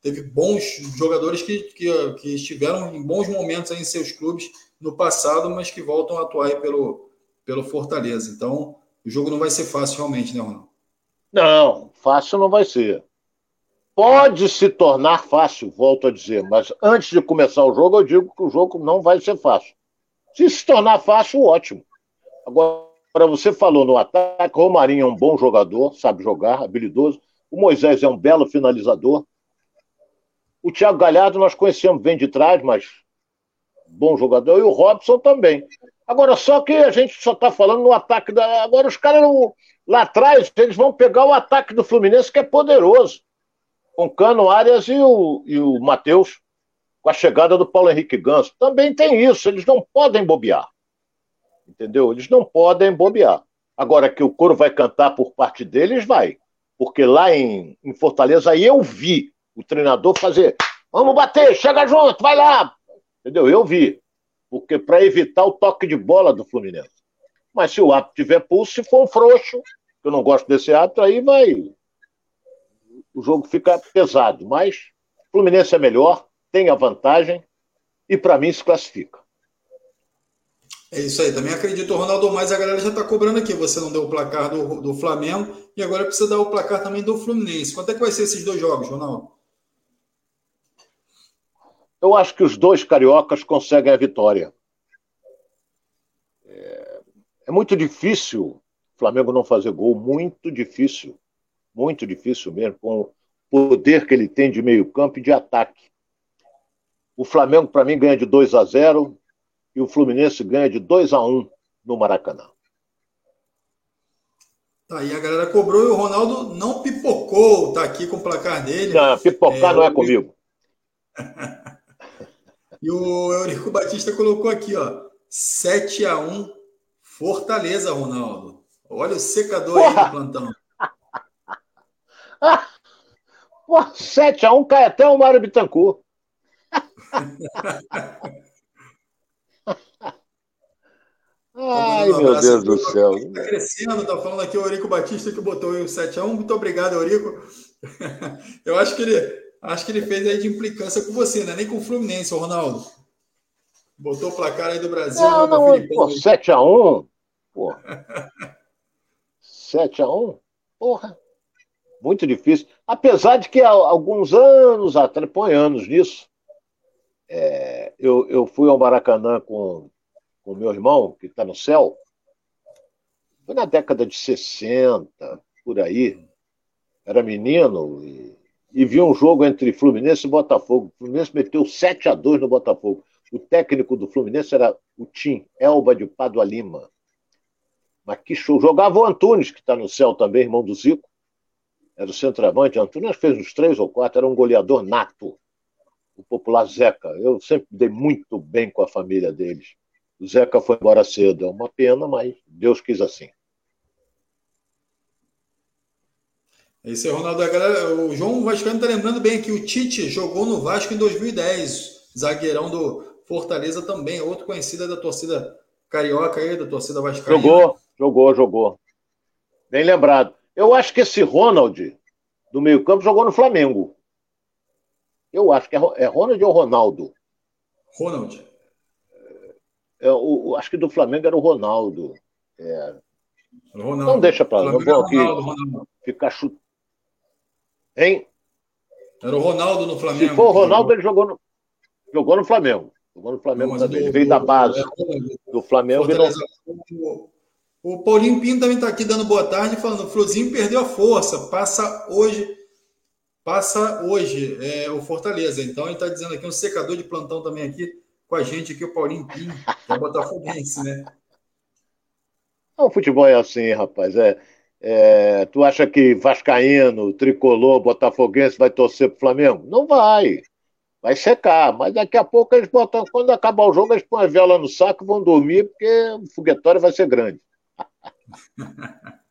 teve bons jogadores que, que, que estiveram em bons momentos em seus clubes no passado, mas que voltam a atuar pelo, pelo Fortaleza. Então, o jogo não vai ser fácil realmente, né, Ronaldo? Não, fácil não vai ser. Pode se tornar fácil, volto a dizer, mas antes de começar o jogo, eu digo que o jogo não vai ser fácil. Se se tornar fácil, ótimo. Agora, você falou no ataque, o Romarinho é um bom jogador, sabe jogar, habilidoso. O Moisés é um belo finalizador. O Thiago Galhardo nós conhecemos, vem de trás, mas bom jogador. E o Robson também. Agora, só que a gente só está falando no ataque da. Agora, os caras lá atrás, eles vão pegar o ataque do Fluminense, que é poderoso. Com Cano, Arias e o, e o Matheus, com a chegada do Paulo Henrique Ganso. Também tem isso, eles não podem bobear. Entendeu? Eles não podem bobear. Agora que o coro vai cantar por parte deles, vai. Porque lá em, em Fortaleza, aí eu vi o treinador fazer, vamos bater, chega junto, vai lá. Entendeu? Eu vi. Porque para evitar o toque de bola do Fluminense. Mas se o árbitro tiver pulso, se for um frouxo, eu não gosto desse árbitro, aí vai. O jogo fica pesado. Mas o Fluminense é melhor, tem a vantagem e para mim se classifica. É isso aí, também acredito, Ronaldo, mas a galera já está cobrando aqui. Você não deu o placar do, do Flamengo e agora precisa dar o placar também do Fluminense. Quanto é que vai ser esses dois jogos, Ronaldo? Eu acho que os dois cariocas conseguem a vitória. É, é muito difícil o Flamengo não fazer gol, muito difícil. Muito difícil mesmo, com o poder que ele tem de meio-campo e de ataque. O Flamengo, para mim, ganha de 2 a 0 e o Fluminense ganha de 2 a 1 no Maracanã. Tá aí, a galera cobrou e o Ronaldo não pipocou, tá aqui com o placar dele. Não, pipocar é, não é comigo. E o Eurico Batista colocou aqui, ó, 7 a 1 Fortaleza, Ronaldo. Olha o secador Porra. aí do plantão. Pô, 7 a 1 cai até o Mário Bittencourt. Ai, meu Deus do céu. Está crescendo, tá falando aqui o Eurico Batista que botou o 7x1. Muito obrigado, Eurico. Eu acho que ele Acho que ele fez aí de implicância com você, né? Nem com o Fluminense, Ronaldo. Botou o placar aí do Brasil. Não, não, pô, 7x1. Pô. 7x1? Porra. Muito difícil. Apesar de que há alguns anos atrás, põe anos nisso, é, eu, eu fui ao Maracanã com o meu irmão, que está no céu. Foi na década de 60, por aí. Era menino e e vi um jogo entre Fluminense e Botafogo. O Fluminense meteu 7 a 2 no Botafogo. O técnico do Fluminense era o Tim Elba de Padua Lima. Mas que show. Jogava o Antunes, que está no céu também, irmão do Zico. era o centroavante. Antônio fez uns três ou quatro, era um goleador nato. O popular Zeca. Eu sempre dei muito bem com a família deles. O Zeca foi embora cedo. É uma pena, mas Deus quis assim. Esse é o Ronaldo. Galera, o João Vascaíno está lembrando bem que o Tite jogou no Vasco em 2010. Zagueirão do Fortaleza também. Outro conhecido da torcida carioca aí, da torcida vascaína. Jogou, jogou, jogou. Bem lembrado. Eu acho que esse Ronald, do meio-campo, jogou no Flamengo. Eu acho que é, é Ronald ou Ronaldo? Ronald. É, o, acho que do Flamengo era o Ronaldo. É. Ronaldo. Não deixa para lá. Não vou aqui Ronaldo, Ronaldo. ficar chutando. Hein? Era o Ronaldo no Flamengo. Se for o Ronaldo, jogou. ele jogou no, jogou no Flamengo. Jogou no Flamengo também. ele veio da base é, do Flamengo. Virou... O Paulinho Pinto também está aqui dando boa tarde, falando: o Fluzinho perdeu a força, passa hoje, passa hoje é, o Fortaleza. Então ele está dizendo aqui um secador de plantão também aqui com a gente aqui, o Paulinho Pinto, que é botafoguense, né? O futebol é assim, rapaz. É, é, tu acha que Vascaíno, Tricolor, Botafoguense vai torcer pro Flamengo? Não vai. Vai secar, mas daqui a pouco eles botam. Quando acabar o jogo, eles põem a vela no saco e vão dormir, porque o foguetório vai ser grande.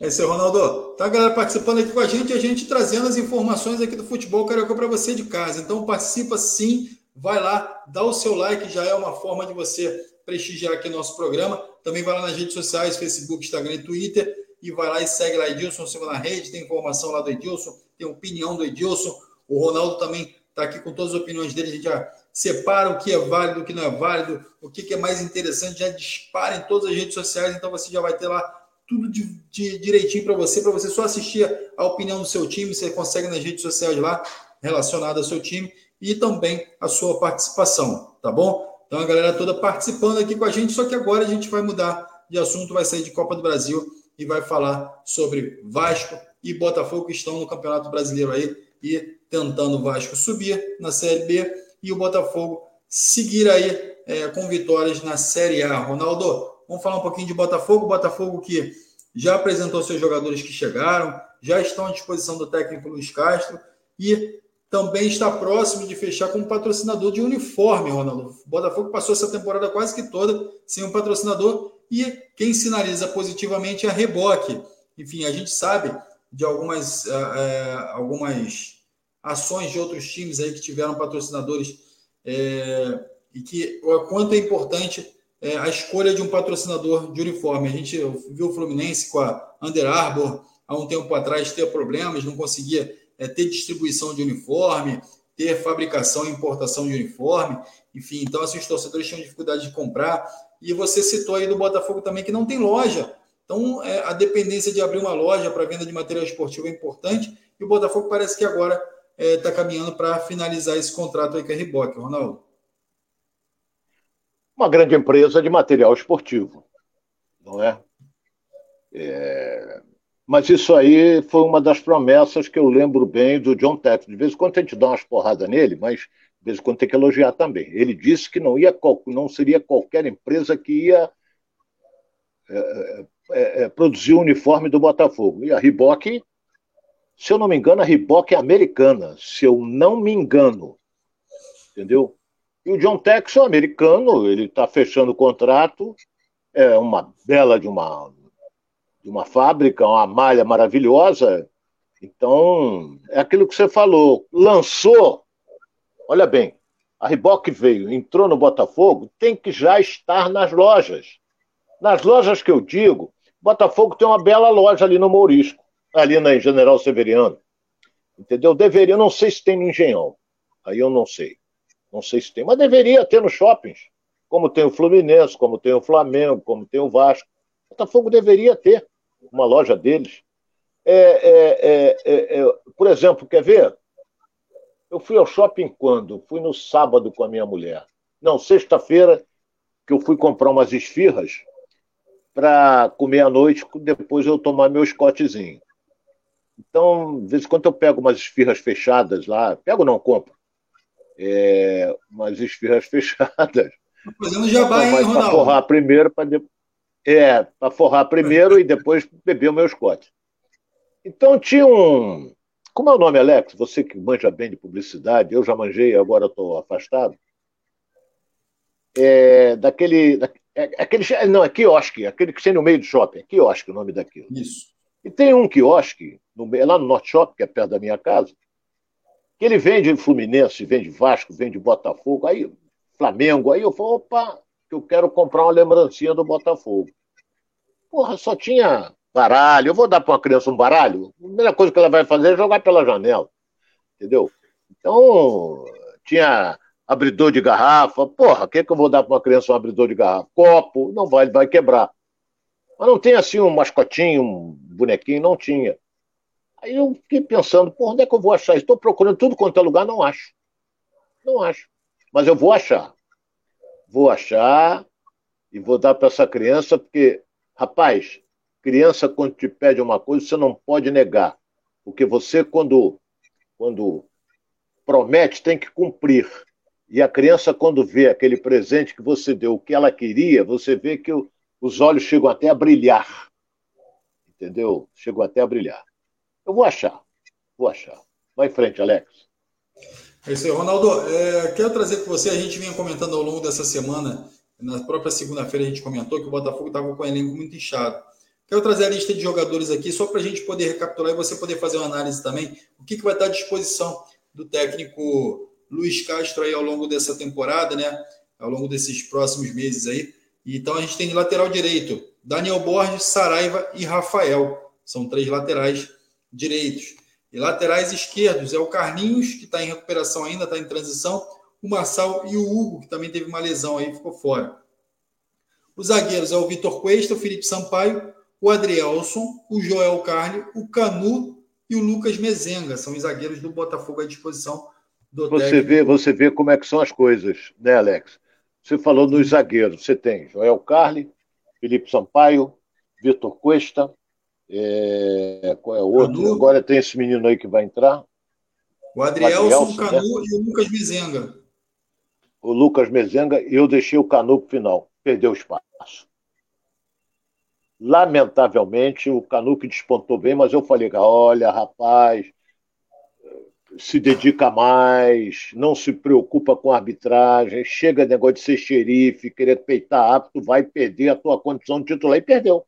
É isso aí, Ronaldo. Tá, galera, participando aqui com a gente, a gente trazendo as informações aqui do futebol carioca para você de casa. Então participa sim, vai lá, dá o seu like, já é uma forma de você prestigiar aqui nosso programa. Também vai lá nas redes sociais, Facebook, Instagram e Twitter, e vai lá e segue lá Edilson Silva na rede, tem informação lá do Edilson, tem opinião do Edilson. O Ronaldo também está aqui com todas as opiniões dele, a gente já separa o que é válido, o que não é válido, o que, é mais interessante, já dispara em todas as redes sociais, então você já vai ter lá tudo de, de direitinho para você, para você só assistir a opinião do seu time, você consegue nas redes sociais lá, relacionado ao seu time, e também a sua participação, tá bom? Então a galera toda participando aqui com a gente, só que agora a gente vai mudar de assunto, vai sair de Copa do Brasil e vai falar sobre Vasco e Botafogo que estão no Campeonato Brasileiro aí e tentando o Vasco subir na Série B e o Botafogo seguir aí é, com vitórias na Série A. Ronaldo, vamos falar um pouquinho de Botafogo. Botafogo que já apresentou seus jogadores que chegaram, já estão à disposição do técnico Luiz Castro e também está próximo de fechar com um patrocinador de uniforme, Ronaldo. O Botafogo passou essa temporada quase que toda sem um patrocinador e quem sinaliza positivamente é a Reboque. Enfim, a gente sabe de algumas, é, algumas ações de outros times aí que tiveram patrocinadores é, e que o quanto é importante é, a escolha de um patrocinador de uniforme. A gente viu o Fluminense com a Under Armour há um tempo atrás ter problemas, não conseguia é, ter distribuição de uniforme, ter fabricação e importação de uniforme, enfim, então assim, os torcedores tinham dificuldade de comprar. E você citou aí do Botafogo também que não tem loja. Então, é, a dependência de abrir uma loja para venda de material esportivo é importante. E o Botafogo parece que agora está é, caminhando para finalizar esse contrato aí com a Reebok, Ronaldo? Uma grande empresa de material esportivo, não é? é? Mas isso aí foi uma das promessas que eu lembro bem do John Tex. De vez em quando a gente dá umas porradas nele, mas de vez em quando tem que elogiar também. Ele disse que não, ia, não seria qualquer empresa que ia é, é, é, é produzir o uniforme do Botafogo. E a Reebok se eu não me engano, a Reebok é americana, se eu não me engano. Entendeu? E o John Texon é americano, ele está fechando o contrato, é uma bela de uma, de uma fábrica, uma malha maravilhosa. Então, é aquilo que você falou, lançou, olha bem, a Reebok veio, entrou no Botafogo, tem que já estar nas lojas. Nas lojas que eu digo, Botafogo tem uma bela loja ali no Mourisco ali na General Severiano. Entendeu? Deveria, não sei se tem no Engenhão. Aí eu não sei. Não sei se tem, mas deveria ter nos shoppings. Como tem o Fluminense, como tem o Flamengo, como tem o Vasco. Botafogo deveria ter uma loja deles. É, é, é, é, é por exemplo, quer ver? Eu fui ao shopping quando? Fui no sábado com a minha mulher. Não, sexta-feira, que eu fui comprar umas esfirras para comer à noite, depois eu tomar meu escotezinho. Então, de vez em quando eu pego umas esfirras fechadas lá, pego não, compro. É, umas esfirras fechadas. Fazendo jabá, hein, Para forrar primeiro, para de... É, para forrar primeiro e depois beber o meu Scott. Então tinha um. Como é o nome, Alex? Você que manja bem de publicidade, eu já manjei, agora estou afastado. É, daquele. Da, é, aquele não, é quiosque, aquele que tem no meio do shopping. É quiosque o nome daquilo. Isso. E tem um quiosque, no, lá no Norte Shopping, que é perto da minha casa, que ele vende Fluminense, vende Vasco, vende Botafogo, aí Flamengo. Aí eu falo, opa, que eu quero comprar uma lembrancinha do Botafogo. Porra, só tinha baralho. Eu vou dar para uma criança um baralho? A primeira coisa que ela vai fazer é jogar pela janela. Entendeu? Então, tinha abridor de garrafa. Porra, o que, é que eu vou dar para uma criança um abridor de garrafa? Copo, não vai, vai quebrar. Mas não tem assim um mascotinho, um bonequinho, não tinha. Aí eu fiquei pensando, por onde é que eu vou achar? Estou procurando tudo quanto é lugar, não acho. Não acho. Mas eu vou achar. Vou achar e vou dar para essa criança, porque, rapaz, criança, quando te pede uma coisa, você não pode negar. Porque você, quando, quando promete, tem que cumprir. E a criança, quando vê aquele presente que você deu, o que ela queria, você vê que o, os olhos chegam até a brilhar. Entendeu? Chegam até a brilhar. Eu vou achar. Vou achar. Vai em frente, Alex. É isso aí, Ronaldo. É, quero trazer com você, a gente vinha comentando ao longo dessa semana, na própria segunda-feira a gente comentou que o Botafogo estava com o elenco muito inchado. Quero trazer a lista de jogadores aqui, só para a gente poder recapitular e você poder fazer uma análise também. O que, que vai estar à disposição do técnico Luiz Castro aí ao longo dessa temporada, né? Ao longo desses próximos meses aí. Então a gente tem de lateral direito Daniel Borges, Saraiva e Rafael. São três laterais direitos. E laterais esquerdos é o Carlinhos, que está em recuperação ainda, está em transição, o Marçal e o Hugo, que também teve uma lesão aí, ficou fora. Os zagueiros é o Vitor Cuesta, o Felipe Sampaio, o Adrielson, o Joel Carne, o Canu e o Lucas Mezenga. São os zagueiros do Botafogo à disposição do você técnico. Vê, você vê como é que são as coisas, né, Alex? Você falou dos zagueiros. Você tem Joel Carli, Felipe Sampaio, Vitor Cuesta, é, qual é o outro? Canu. Agora tem esse menino aí que vai entrar. O Adrielson, o Canu né? e o Lucas Mezenga. O Lucas Mezenga, e eu deixei o Canu para o final. Perdeu espaço. Lamentavelmente, o Canu que despontou bem, mas eu falei, olha, rapaz, se dedica mais, não se preocupa com arbitragem, chega negócio de ser xerife, querer peitar apto, vai perder a tua condição de titular. E perdeu.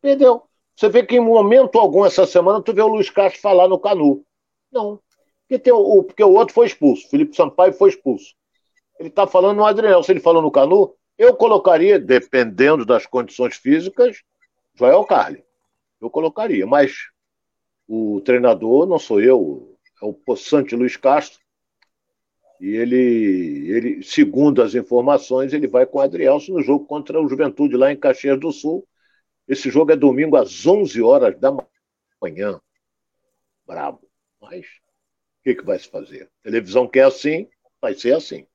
Perdeu. Você vê que em momento algum essa semana tu vê o Luiz Castro falar no Canu. Não. Porque, tem o, porque o outro foi expulso. Felipe Sampaio foi expulso. Ele está falando no Adriel. Se ele falou no Canu, eu colocaria, dependendo das condições físicas, Joel Carli. Eu colocaria. Mas o treinador não sou eu, é o possante Luiz Castro. E ele, ele, segundo as informações, ele vai com o Adrielson no jogo contra o Juventude lá em Caxias do Sul, esse jogo é domingo às 11 horas da manhã. Bravo. Mas o que, que vai se fazer? A televisão quer assim, vai ser assim.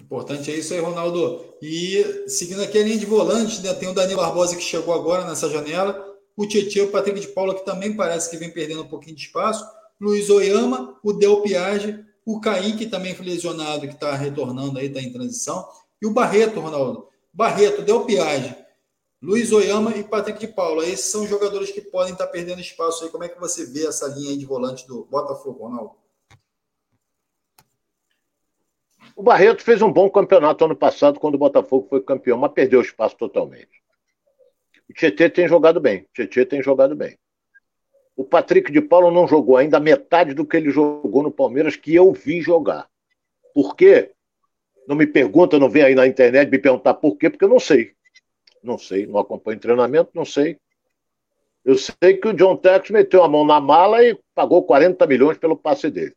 Importante é isso aí, Ronaldo. E seguindo aqui a linha de volante, né, tem o Danilo Barbosa que chegou agora nessa janela, o Tietchan, o Patrick de Paula, que também parece que vem perdendo um pouquinho de espaço, Luiz Oyama, o Del Piage, o Kaique também foi lesionado, que está retornando aí, está em transição, e o Barreto, Ronaldo. Barreto, Del Piage, Luiz Oyama e Patrick de Paula. Esses são jogadores que podem estar perdendo espaço aí. Como é que você vê essa linha de volante do Botafogo, Ronaldo? O Barreto fez um bom campeonato ano passado, quando o Botafogo foi campeão, mas perdeu espaço totalmente. O Tietê tem jogado bem. O Tietê tem jogado bem. O Patrick de Paula não jogou ainda metade do que ele jogou no Palmeiras, que eu vi jogar. Por quê? Não me pergunta, não vem aí na internet me perguntar por quê, porque eu não sei. Não sei, não acompanho treinamento, não sei. Eu sei que o John Tex meteu a mão na mala e pagou 40 milhões pelo passe dele.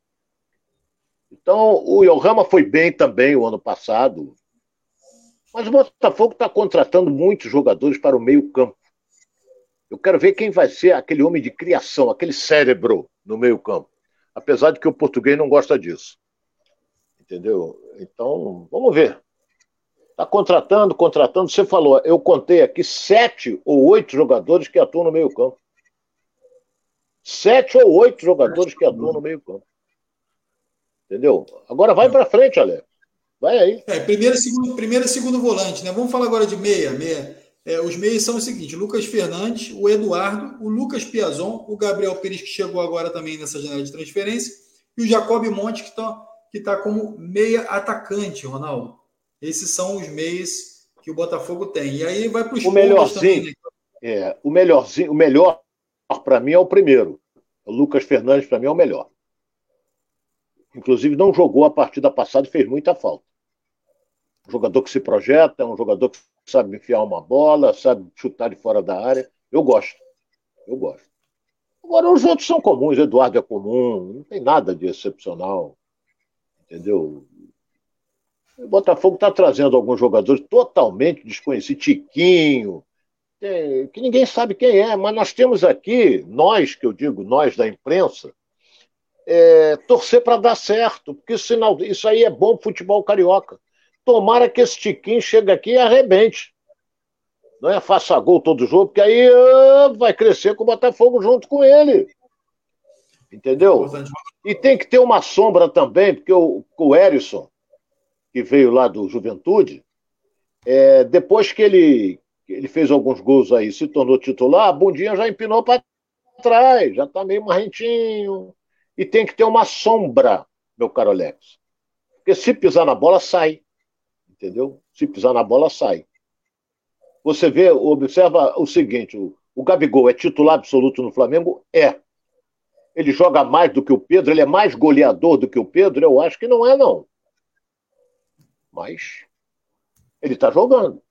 Então, o Yohama foi bem também o ano passado. Mas o Botafogo está contratando muitos jogadores para o meio-campo. Eu quero ver quem vai ser aquele homem de criação, aquele cérebro no meio-campo. Apesar de que o português não gosta disso. Entendeu? Então, vamos ver. Está contratando, contratando. Você falou, eu contei aqui sete ou oito jogadores que atuam no meio-campo. Sete ou oito jogadores que atuam no meio-campo. Entendeu? Agora vai para frente, Alex. Vai aí. É, primeiro segundo, primeiro segundo volante, né? Vamos falar agora de meia, meia. É, os meios são o seguinte: Lucas Fernandes, o Eduardo, o Lucas Piazon, o Gabriel Pires, que chegou agora também nessa janela de transferência, e o Jacob Monte, que está que tá como meia atacante, Ronaldo. Esses são os meios que o Botafogo tem. E aí vai para os o melhorzinho, também, né? é, o melhorzinho, o melhor para mim é o primeiro. O Lucas Fernandes para mim é o melhor. Inclusive não jogou a partida passada e fez muita falta. Um jogador que se projeta, um jogador que sabe enfiar uma bola, sabe chutar de fora da área. Eu gosto. Eu gosto. Agora, os outros são comuns. Eduardo é comum, não tem nada de excepcional. Entendeu? O Botafogo está trazendo alguns jogadores totalmente desconhecidos. Tiquinho, que ninguém sabe quem é, mas nós temos aqui, nós, que eu digo, nós da imprensa, é, torcer para dar certo, porque sinal, isso aí é bom pro futebol carioca. Tomara que esse Tiquinho chegue aqui e arrebente. Não é faça gol todo jogo, porque aí uh, vai crescer com o Botafogo junto com ele. Entendeu? E tem que ter uma sombra também, porque o, o Erisson, que veio lá do Juventude, é, depois que ele, ele fez alguns gols aí, se tornou titular, a bundinha já empinou para trás, já está meio marrentinho. E tem que ter uma sombra, meu caro Alex. Porque se pisar na bola, sai entendeu? Se pisar na bola, sai. Você vê, observa o seguinte: o, o Gabigol é titular absoluto no Flamengo? É. Ele joga mais do que o Pedro, ele é mais goleador do que o Pedro? Eu acho que não é, não. Mas ele está jogando.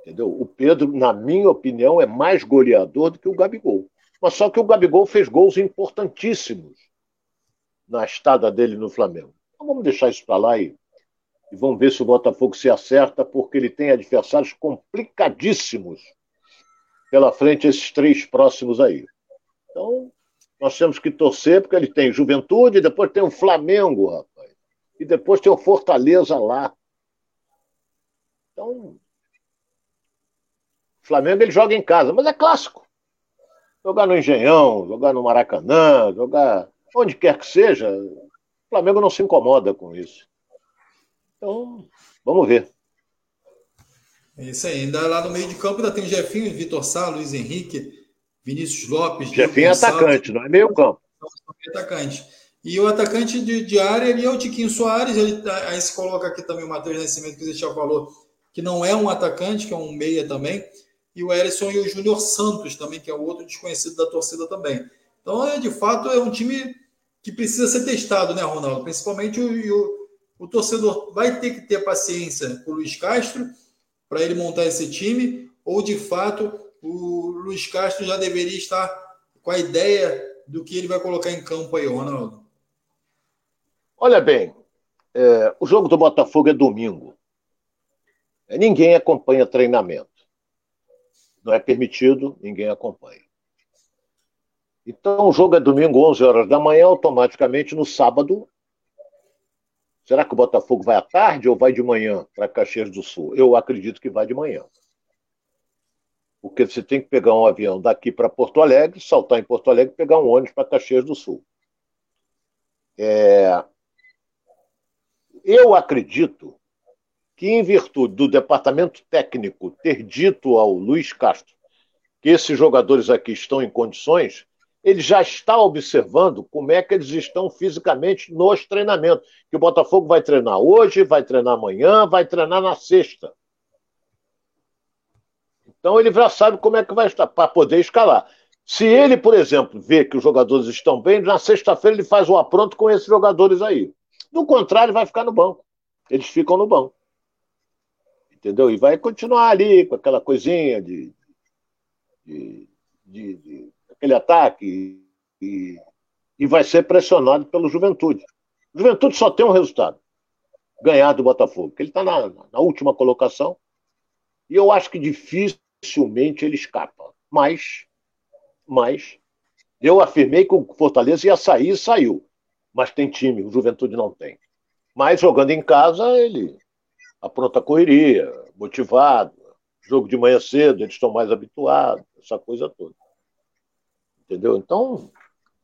Entendeu? O Pedro, na minha opinião, é mais goleador do que o Gabigol. Mas só que o Gabigol fez gols importantíssimos na estada dele no Flamengo. Então vamos deixar isso para lá e e vamos ver se o Botafogo se acerta, porque ele tem adversários complicadíssimos pela frente, esses três próximos aí. Então, nós temos que torcer, porque ele tem Juventude, depois tem o Flamengo, rapaz. E depois tem o Fortaleza lá. Então, o Flamengo ele joga em casa, mas é clássico. Jogar no Engenhão, jogar no Maracanã, jogar onde quer que seja, o Flamengo não se incomoda com isso. Então, vamos ver. É isso aí. Ainda lá no meio de campo ainda tem o Jefinho, Vitor Sá, Luiz Henrique, Vinícius Lopes. Jefinho é atacante, não é meio campo. Atacante. E o atacante de, de área ali é o Tiquinho Soares. Ele, aí se coloca aqui também o Matheus Nascimento, que você já falou, que não é um atacante, que é um meia também. E o Erisson e o Júnior Santos também, que é outro desconhecido da torcida também. Então, é, de fato, é um time que precisa ser testado, né, Ronaldo? Principalmente o, o o torcedor vai ter que ter paciência com o Luiz Castro para ele montar esse time, ou de fato o Luiz Castro já deveria estar com a ideia do que ele vai colocar em campo aí, Ronaldo? Olha bem, é, o jogo do Botafogo é domingo. Ninguém acompanha treinamento. Não é permitido, ninguém acompanha. Então, o jogo é domingo, 11 horas da manhã, automaticamente no sábado Será que o Botafogo vai à tarde ou vai de manhã para Caxias do Sul? Eu acredito que vai de manhã. Porque você tem que pegar um avião daqui para Porto Alegre, saltar em Porto Alegre e pegar um ônibus para Caxias do Sul. É... Eu acredito que, em virtude do departamento técnico ter dito ao Luiz Castro que esses jogadores aqui estão em condições, ele já está observando como é que eles estão fisicamente nos treinamentos. Que o Botafogo vai treinar hoje, vai treinar amanhã, vai treinar na sexta. Então ele já sabe como é que vai estar, para poder escalar. Se ele, por exemplo, vê que os jogadores estão bem, na sexta-feira ele faz o apronto com esses jogadores aí. Do contrário, vai ficar no banco. Eles ficam no banco. Entendeu? E vai continuar ali com aquela coisinha de, de, de, de aquele ataque e, e vai ser pressionado pelo Juventude. O Juventude só tem um resultado: ganhar do Botafogo. Ele está na, na última colocação e eu acho que dificilmente ele escapa. Mas, mas eu afirmei que o Fortaleza ia sair e saiu. Mas tem time, o Juventude não tem. Mas jogando em casa, ele a correria, motivado. Jogo de manhã cedo, eles estão mais habituados, essa coisa toda. Entendeu? Então,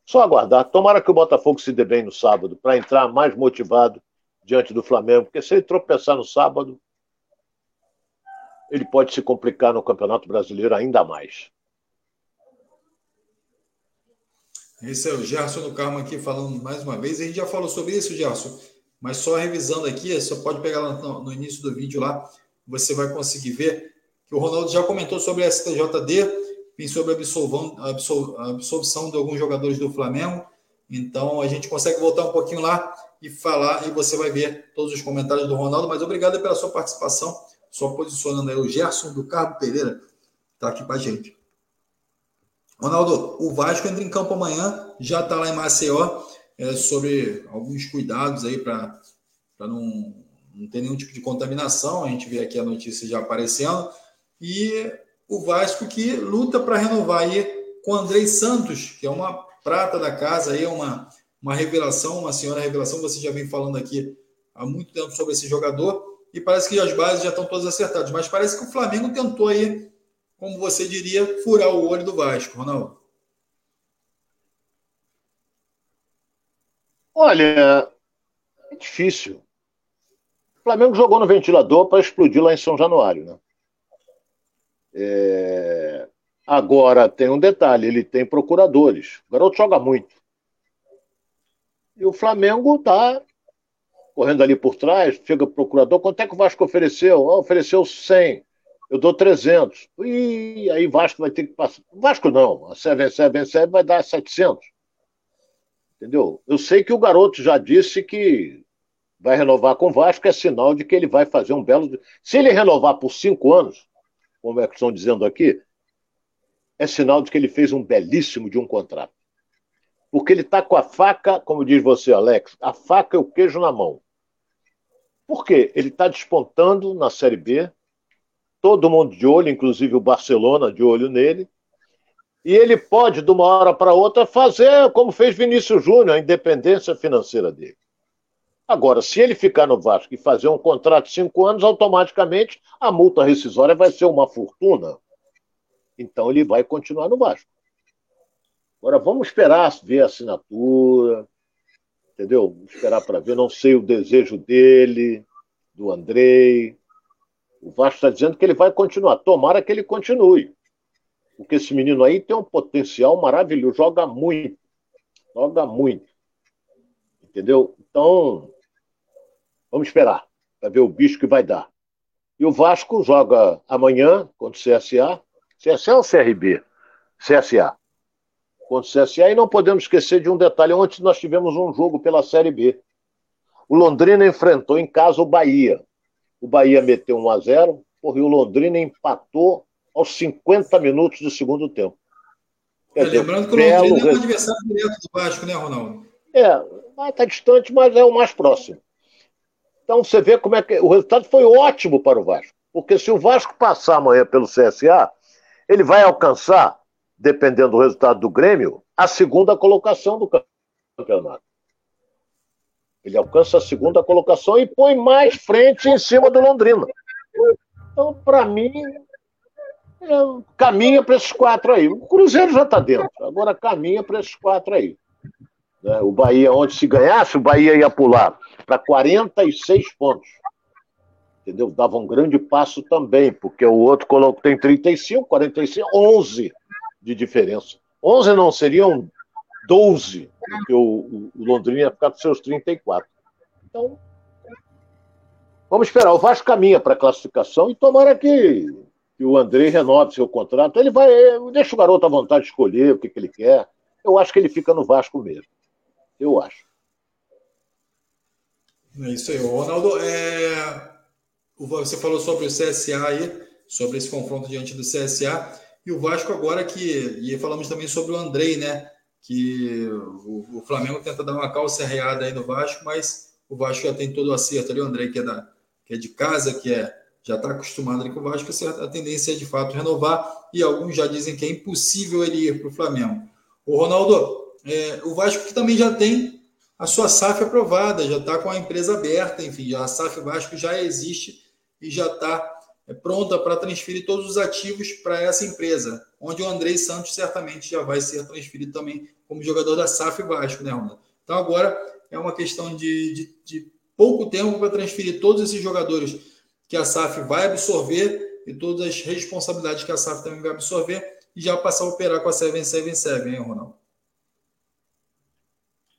só aguardar. Tomara que o Botafogo se dê bem no sábado, para entrar mais motivado diante do Flamengo, porque se ele tropeçar no sábado, ele pode se complicar no Campeonato Brasileiro ainda mais. Esse é o Gerson do Carmo aqui falando mais uma vez. A gente já falou sobre isso, Gerson, mas só revisando aqui, você pode pegar no, no início do vídeo lá, você vai conseguir ver que o Ronaldo já comentou sobre a STJD, e sobre a, absorção de alguns jogadores do Flamengo. Então a gente consegue voltar um pouquinho lá e falar, e você vai ver todos os comentários do Ronaldo. Mas obrigado pela sua participação, só posicionando aí o Gerson do Carmo Pereira, está aqui com a gente. Ronaldo, o Vasco entra em campo amanhã, já está lá em Maceió, é, sobre alguns cuidados aí para não, não ter nenhum tipo de contaminação. A gente vê aqui a notícia já aparecendo. E o Vasco que luta para renovar aí com o Andrei Santos, que é uma prata da casa, aí, uma, uma revelação, uma senhora revelação. Você já vem falando aqui há muito tempo sobre esse jogador. E parece que as bases já estão todas acertadas. Mas parece que o Flamengo tentou aí como você diria, furar o olho do Vasco, Ronaldo? Olha, é difícil. O Flamengo jogou no ventilador para explodir lá em São Januário, né? É... Agora tem um detalhe: ele tem procuradores. O garoto joga muito. E o Flamengo está correndo ali por trás, chega o procurador. Quanto é que o Vasco ofereceu? Ah, ofereceu 100 eu dou 300. E aí Vasco vai ter que passar. Vasco não, a 777 vai dar 700. Entendeu? Eu sei que o garoto já disse que vai renovar com o Vasco, é sinal de que ele vai fazer um belo. Se ele renovar por cinco anos, como é que estão dizendo aqui, é sinal de que ele fez um belíssimo de um contrato. Porque ele está com a faca, como diz você, Alex, a faca e o queijo na mão. Por quê? Ele está despontando na Série B, todo mundo de olho, inclusive o Barcelona de olho nele. E ele pode, de uma hora para outra, fazer como fez Vinícius Júnior, a independência financeira dele. Agora, se ele ficar no Vasco e fazer um contrato de cinco anos, automaticamente a multa rescisória vai ser uma fortuna. Então ele vai continuar no Vasco. Agora vamos esperar ver a assinatura, entendeu? Vamos esperar para ver. Não sei o desejo dele, do Andrei, o Vasco está dizendo que ele vai continuar. Tomara que ele continue. Porque esse menino aí tem um potencial maravilhoso. Joga muito. Joga muito. Entendeu? Então, vamos esperar para ver o bicho que vai dar. E o Vasco joga amanhã contra o CSA. CSA ou CRB? CSA. Contra o CSA. E não podemos esquecer de um detalhe. Ontem nós tivemos um jogo pela Série B. O Londrina enfrentou em casa o Bahia. O Bahia meteu 1 a 0 porra, e o Londrina empatou aos 50 minutos do segundo tempo. É, lembrando que o Londrina é um adversário direto do Vasco, né, Ronaldo? É, está distante, mas é o mais próximo. Então você vê como é que o resultado foi ótimo para o Vasco. Porque se o Vasco passar amanhã pelo CSA, ele vai alcançar, dependendo do resultado do Grêmio, a segunda colocação do campeonato. Ele alcança a segunda colocação e põe mais frente em cima do Londrina. Então, para mim, caminha para esses quatro aí. O Cruzeiro já está dentro, agora caminha para esses quatro aí. Né? O Bahia, onde se ganhasse, o Bahia ia pular para 46 pontos. Entendeu? Dava um grande passo também, porque o outro tem 35, 45, 11 de diferença. 11 não seriam 12, porque o, o Londrina ia ficar com seus 34. Então, vamos esperar. O Vasco caminha para a classificação e tomara que, que o André renove seu contrato. Ele vai, deixa o garoto à vontade de escolher o que, que ele quer. Eu acho que ele fica no Vasco mesmo. Eu acho. É isso aí. Ronaldo, é... você falou sobre o CSA aí, sobre esse confronto diante do CSA. E o Vasco agora que. E falamos também sobre o Andrei, né? que o, o, Flamengo tenta dar uma calça reada aí no Vasco, mas o Vasco já tem todo o acerto ali, o André que é, da, que é de casa, que é já está acostumado ali com o Vasco, a tendência é de fato renovar, e alguns já dizem que é impossível ele ir para o Flamengo. O Ronaldo, é, o Vasco que também já tem a sua SAF aprovada, já está com a empresa aberta, enfim, a SAF Vasco já existe e já está é, pronta para transferir todos os ativos para essa empresa, onde o Andrei Santos certamente já vai ser transferido também como jogador da SAF Vasco, né, Ronaldo? Então agora é uma questão de, de, de pouco tempo para transferir todos esses jogadores que a SAF vai absorver e todas as responsabilidades que a SAF também vai absorver e já passar a operar com a 777, hein, Ronaldo?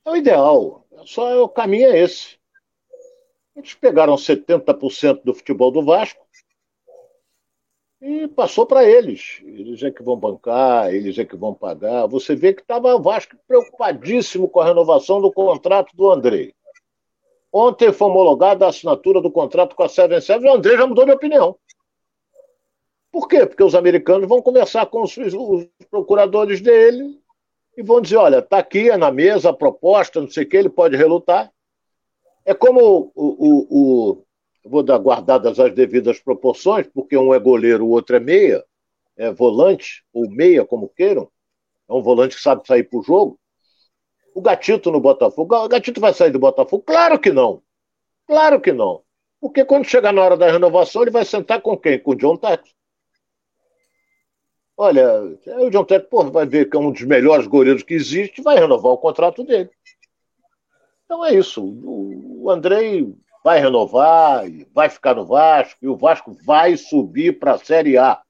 É o ideal. Só o caminho é esse. Eles pegaram 70% do futebol do Vasco e passou para eles. Eles é que vão bancar, eles é que vão pagar. Você vê que estava o Vasco preocupadíssimo com a renovação do contrato do Andrei. Ontem foi homologada a assinatura do contrato com a 77 e o André já mudou de opinião. Por quê? Porque os americanos vão conversar com os, os procuradores dele e vão dizer: olha, está aqui, é na mesa a proposta, não sei o que, ele pode relutar. É como o, o, o vou dar guardadas as devidas proporções, porque um é goleiro, o outro é meia, é volante, ou meia, como queiram. É um volante que sabe sair para o jogo. O Gatito no Botafogo. O Gatito vai sair do Botafogo? Claro que não. Claro que não. Porque quando chegar na hora da renovação, ele vai sentar com quem? Com o John Tex. Olha, o John Tex vai ver que é um dos melhores goleiros que existe vai renovar o contrato dele. Então é isso. O Andrei vai renovar, vai ficar no Vasco, e o Vasco vai subir para a Série A.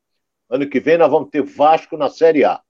Ano que vem nós vamos ter Vasco na Série A.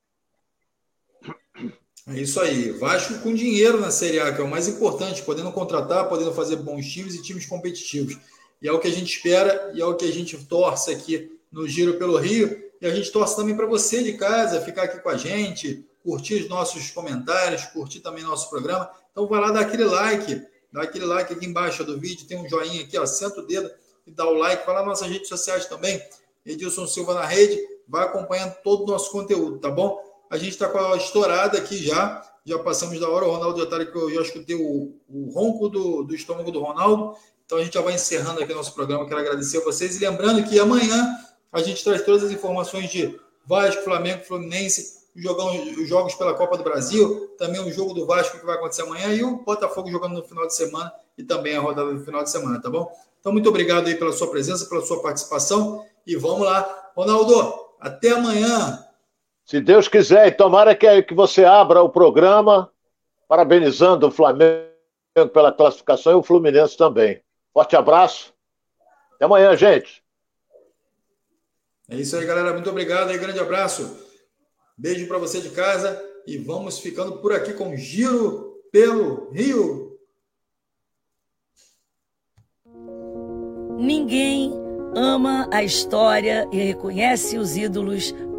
É isso aí. Vasco com dinheiro na Série A, que é o mais importante, podendo contratar, podendo fazer bons times e times competitivos. E é o que a gente espera e é o que a gente torce aqui no Giro pelo Rio. E a gente torce também para você de casa ficar aqui com a gente, curtir os nossos comentários, curtir também nosso programa. Então vai lá dar aquele like, dá aquele like aqui embaixo do vídeo, tem um joinha aqui, ó, senta o dedo e dá o like. Vai lá nas nossas redes sociais também, Edilson Silva na rede, vai acompanhando todo o nosso conteúdo, tá bom? A gente está com a estourada aqui já. Já passamos da hora. O Ronaldo já está que eu já escutei o, o ronco do, do estômago do Ronaldo. Então a gente já vai encerrando aqui nosso programa. Quero agradecer a vocês. E lembrando que amanhã a gente traz todas as informações de Vasco, Flamengo, Fluminense, os jogos pela Copa do Brasil, também o jogo do Vasco que vai acontecer amanhã e o Botafogo jogando no final de semana e também a rodada do final de semana, tá bom? Então, muito obrigado aí pela sua presença, pela sua participação e vamos lá. Ronaldo, até amanhã. Se Deus quiser, e tomara que, que você abra o programa parabenizando o Flamengo pela classificação e o Fluminense também. Forte abraço. Até amanhã, gente. É isso aí, galera. Muito obrigado aí. Grande abraço. Beijo para você de casa e vamos ficando por aqui com Giro pelo Rio. Ninguém ama a história e reconhece os ídolos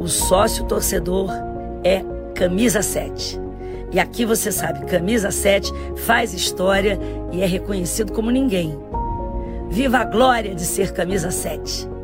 o sócio torcedor é Camisa 7. E aqui você sabe, Camisa 7 faz história e é reconhecido como ninguém. Viva a glória de ser Camisa 7!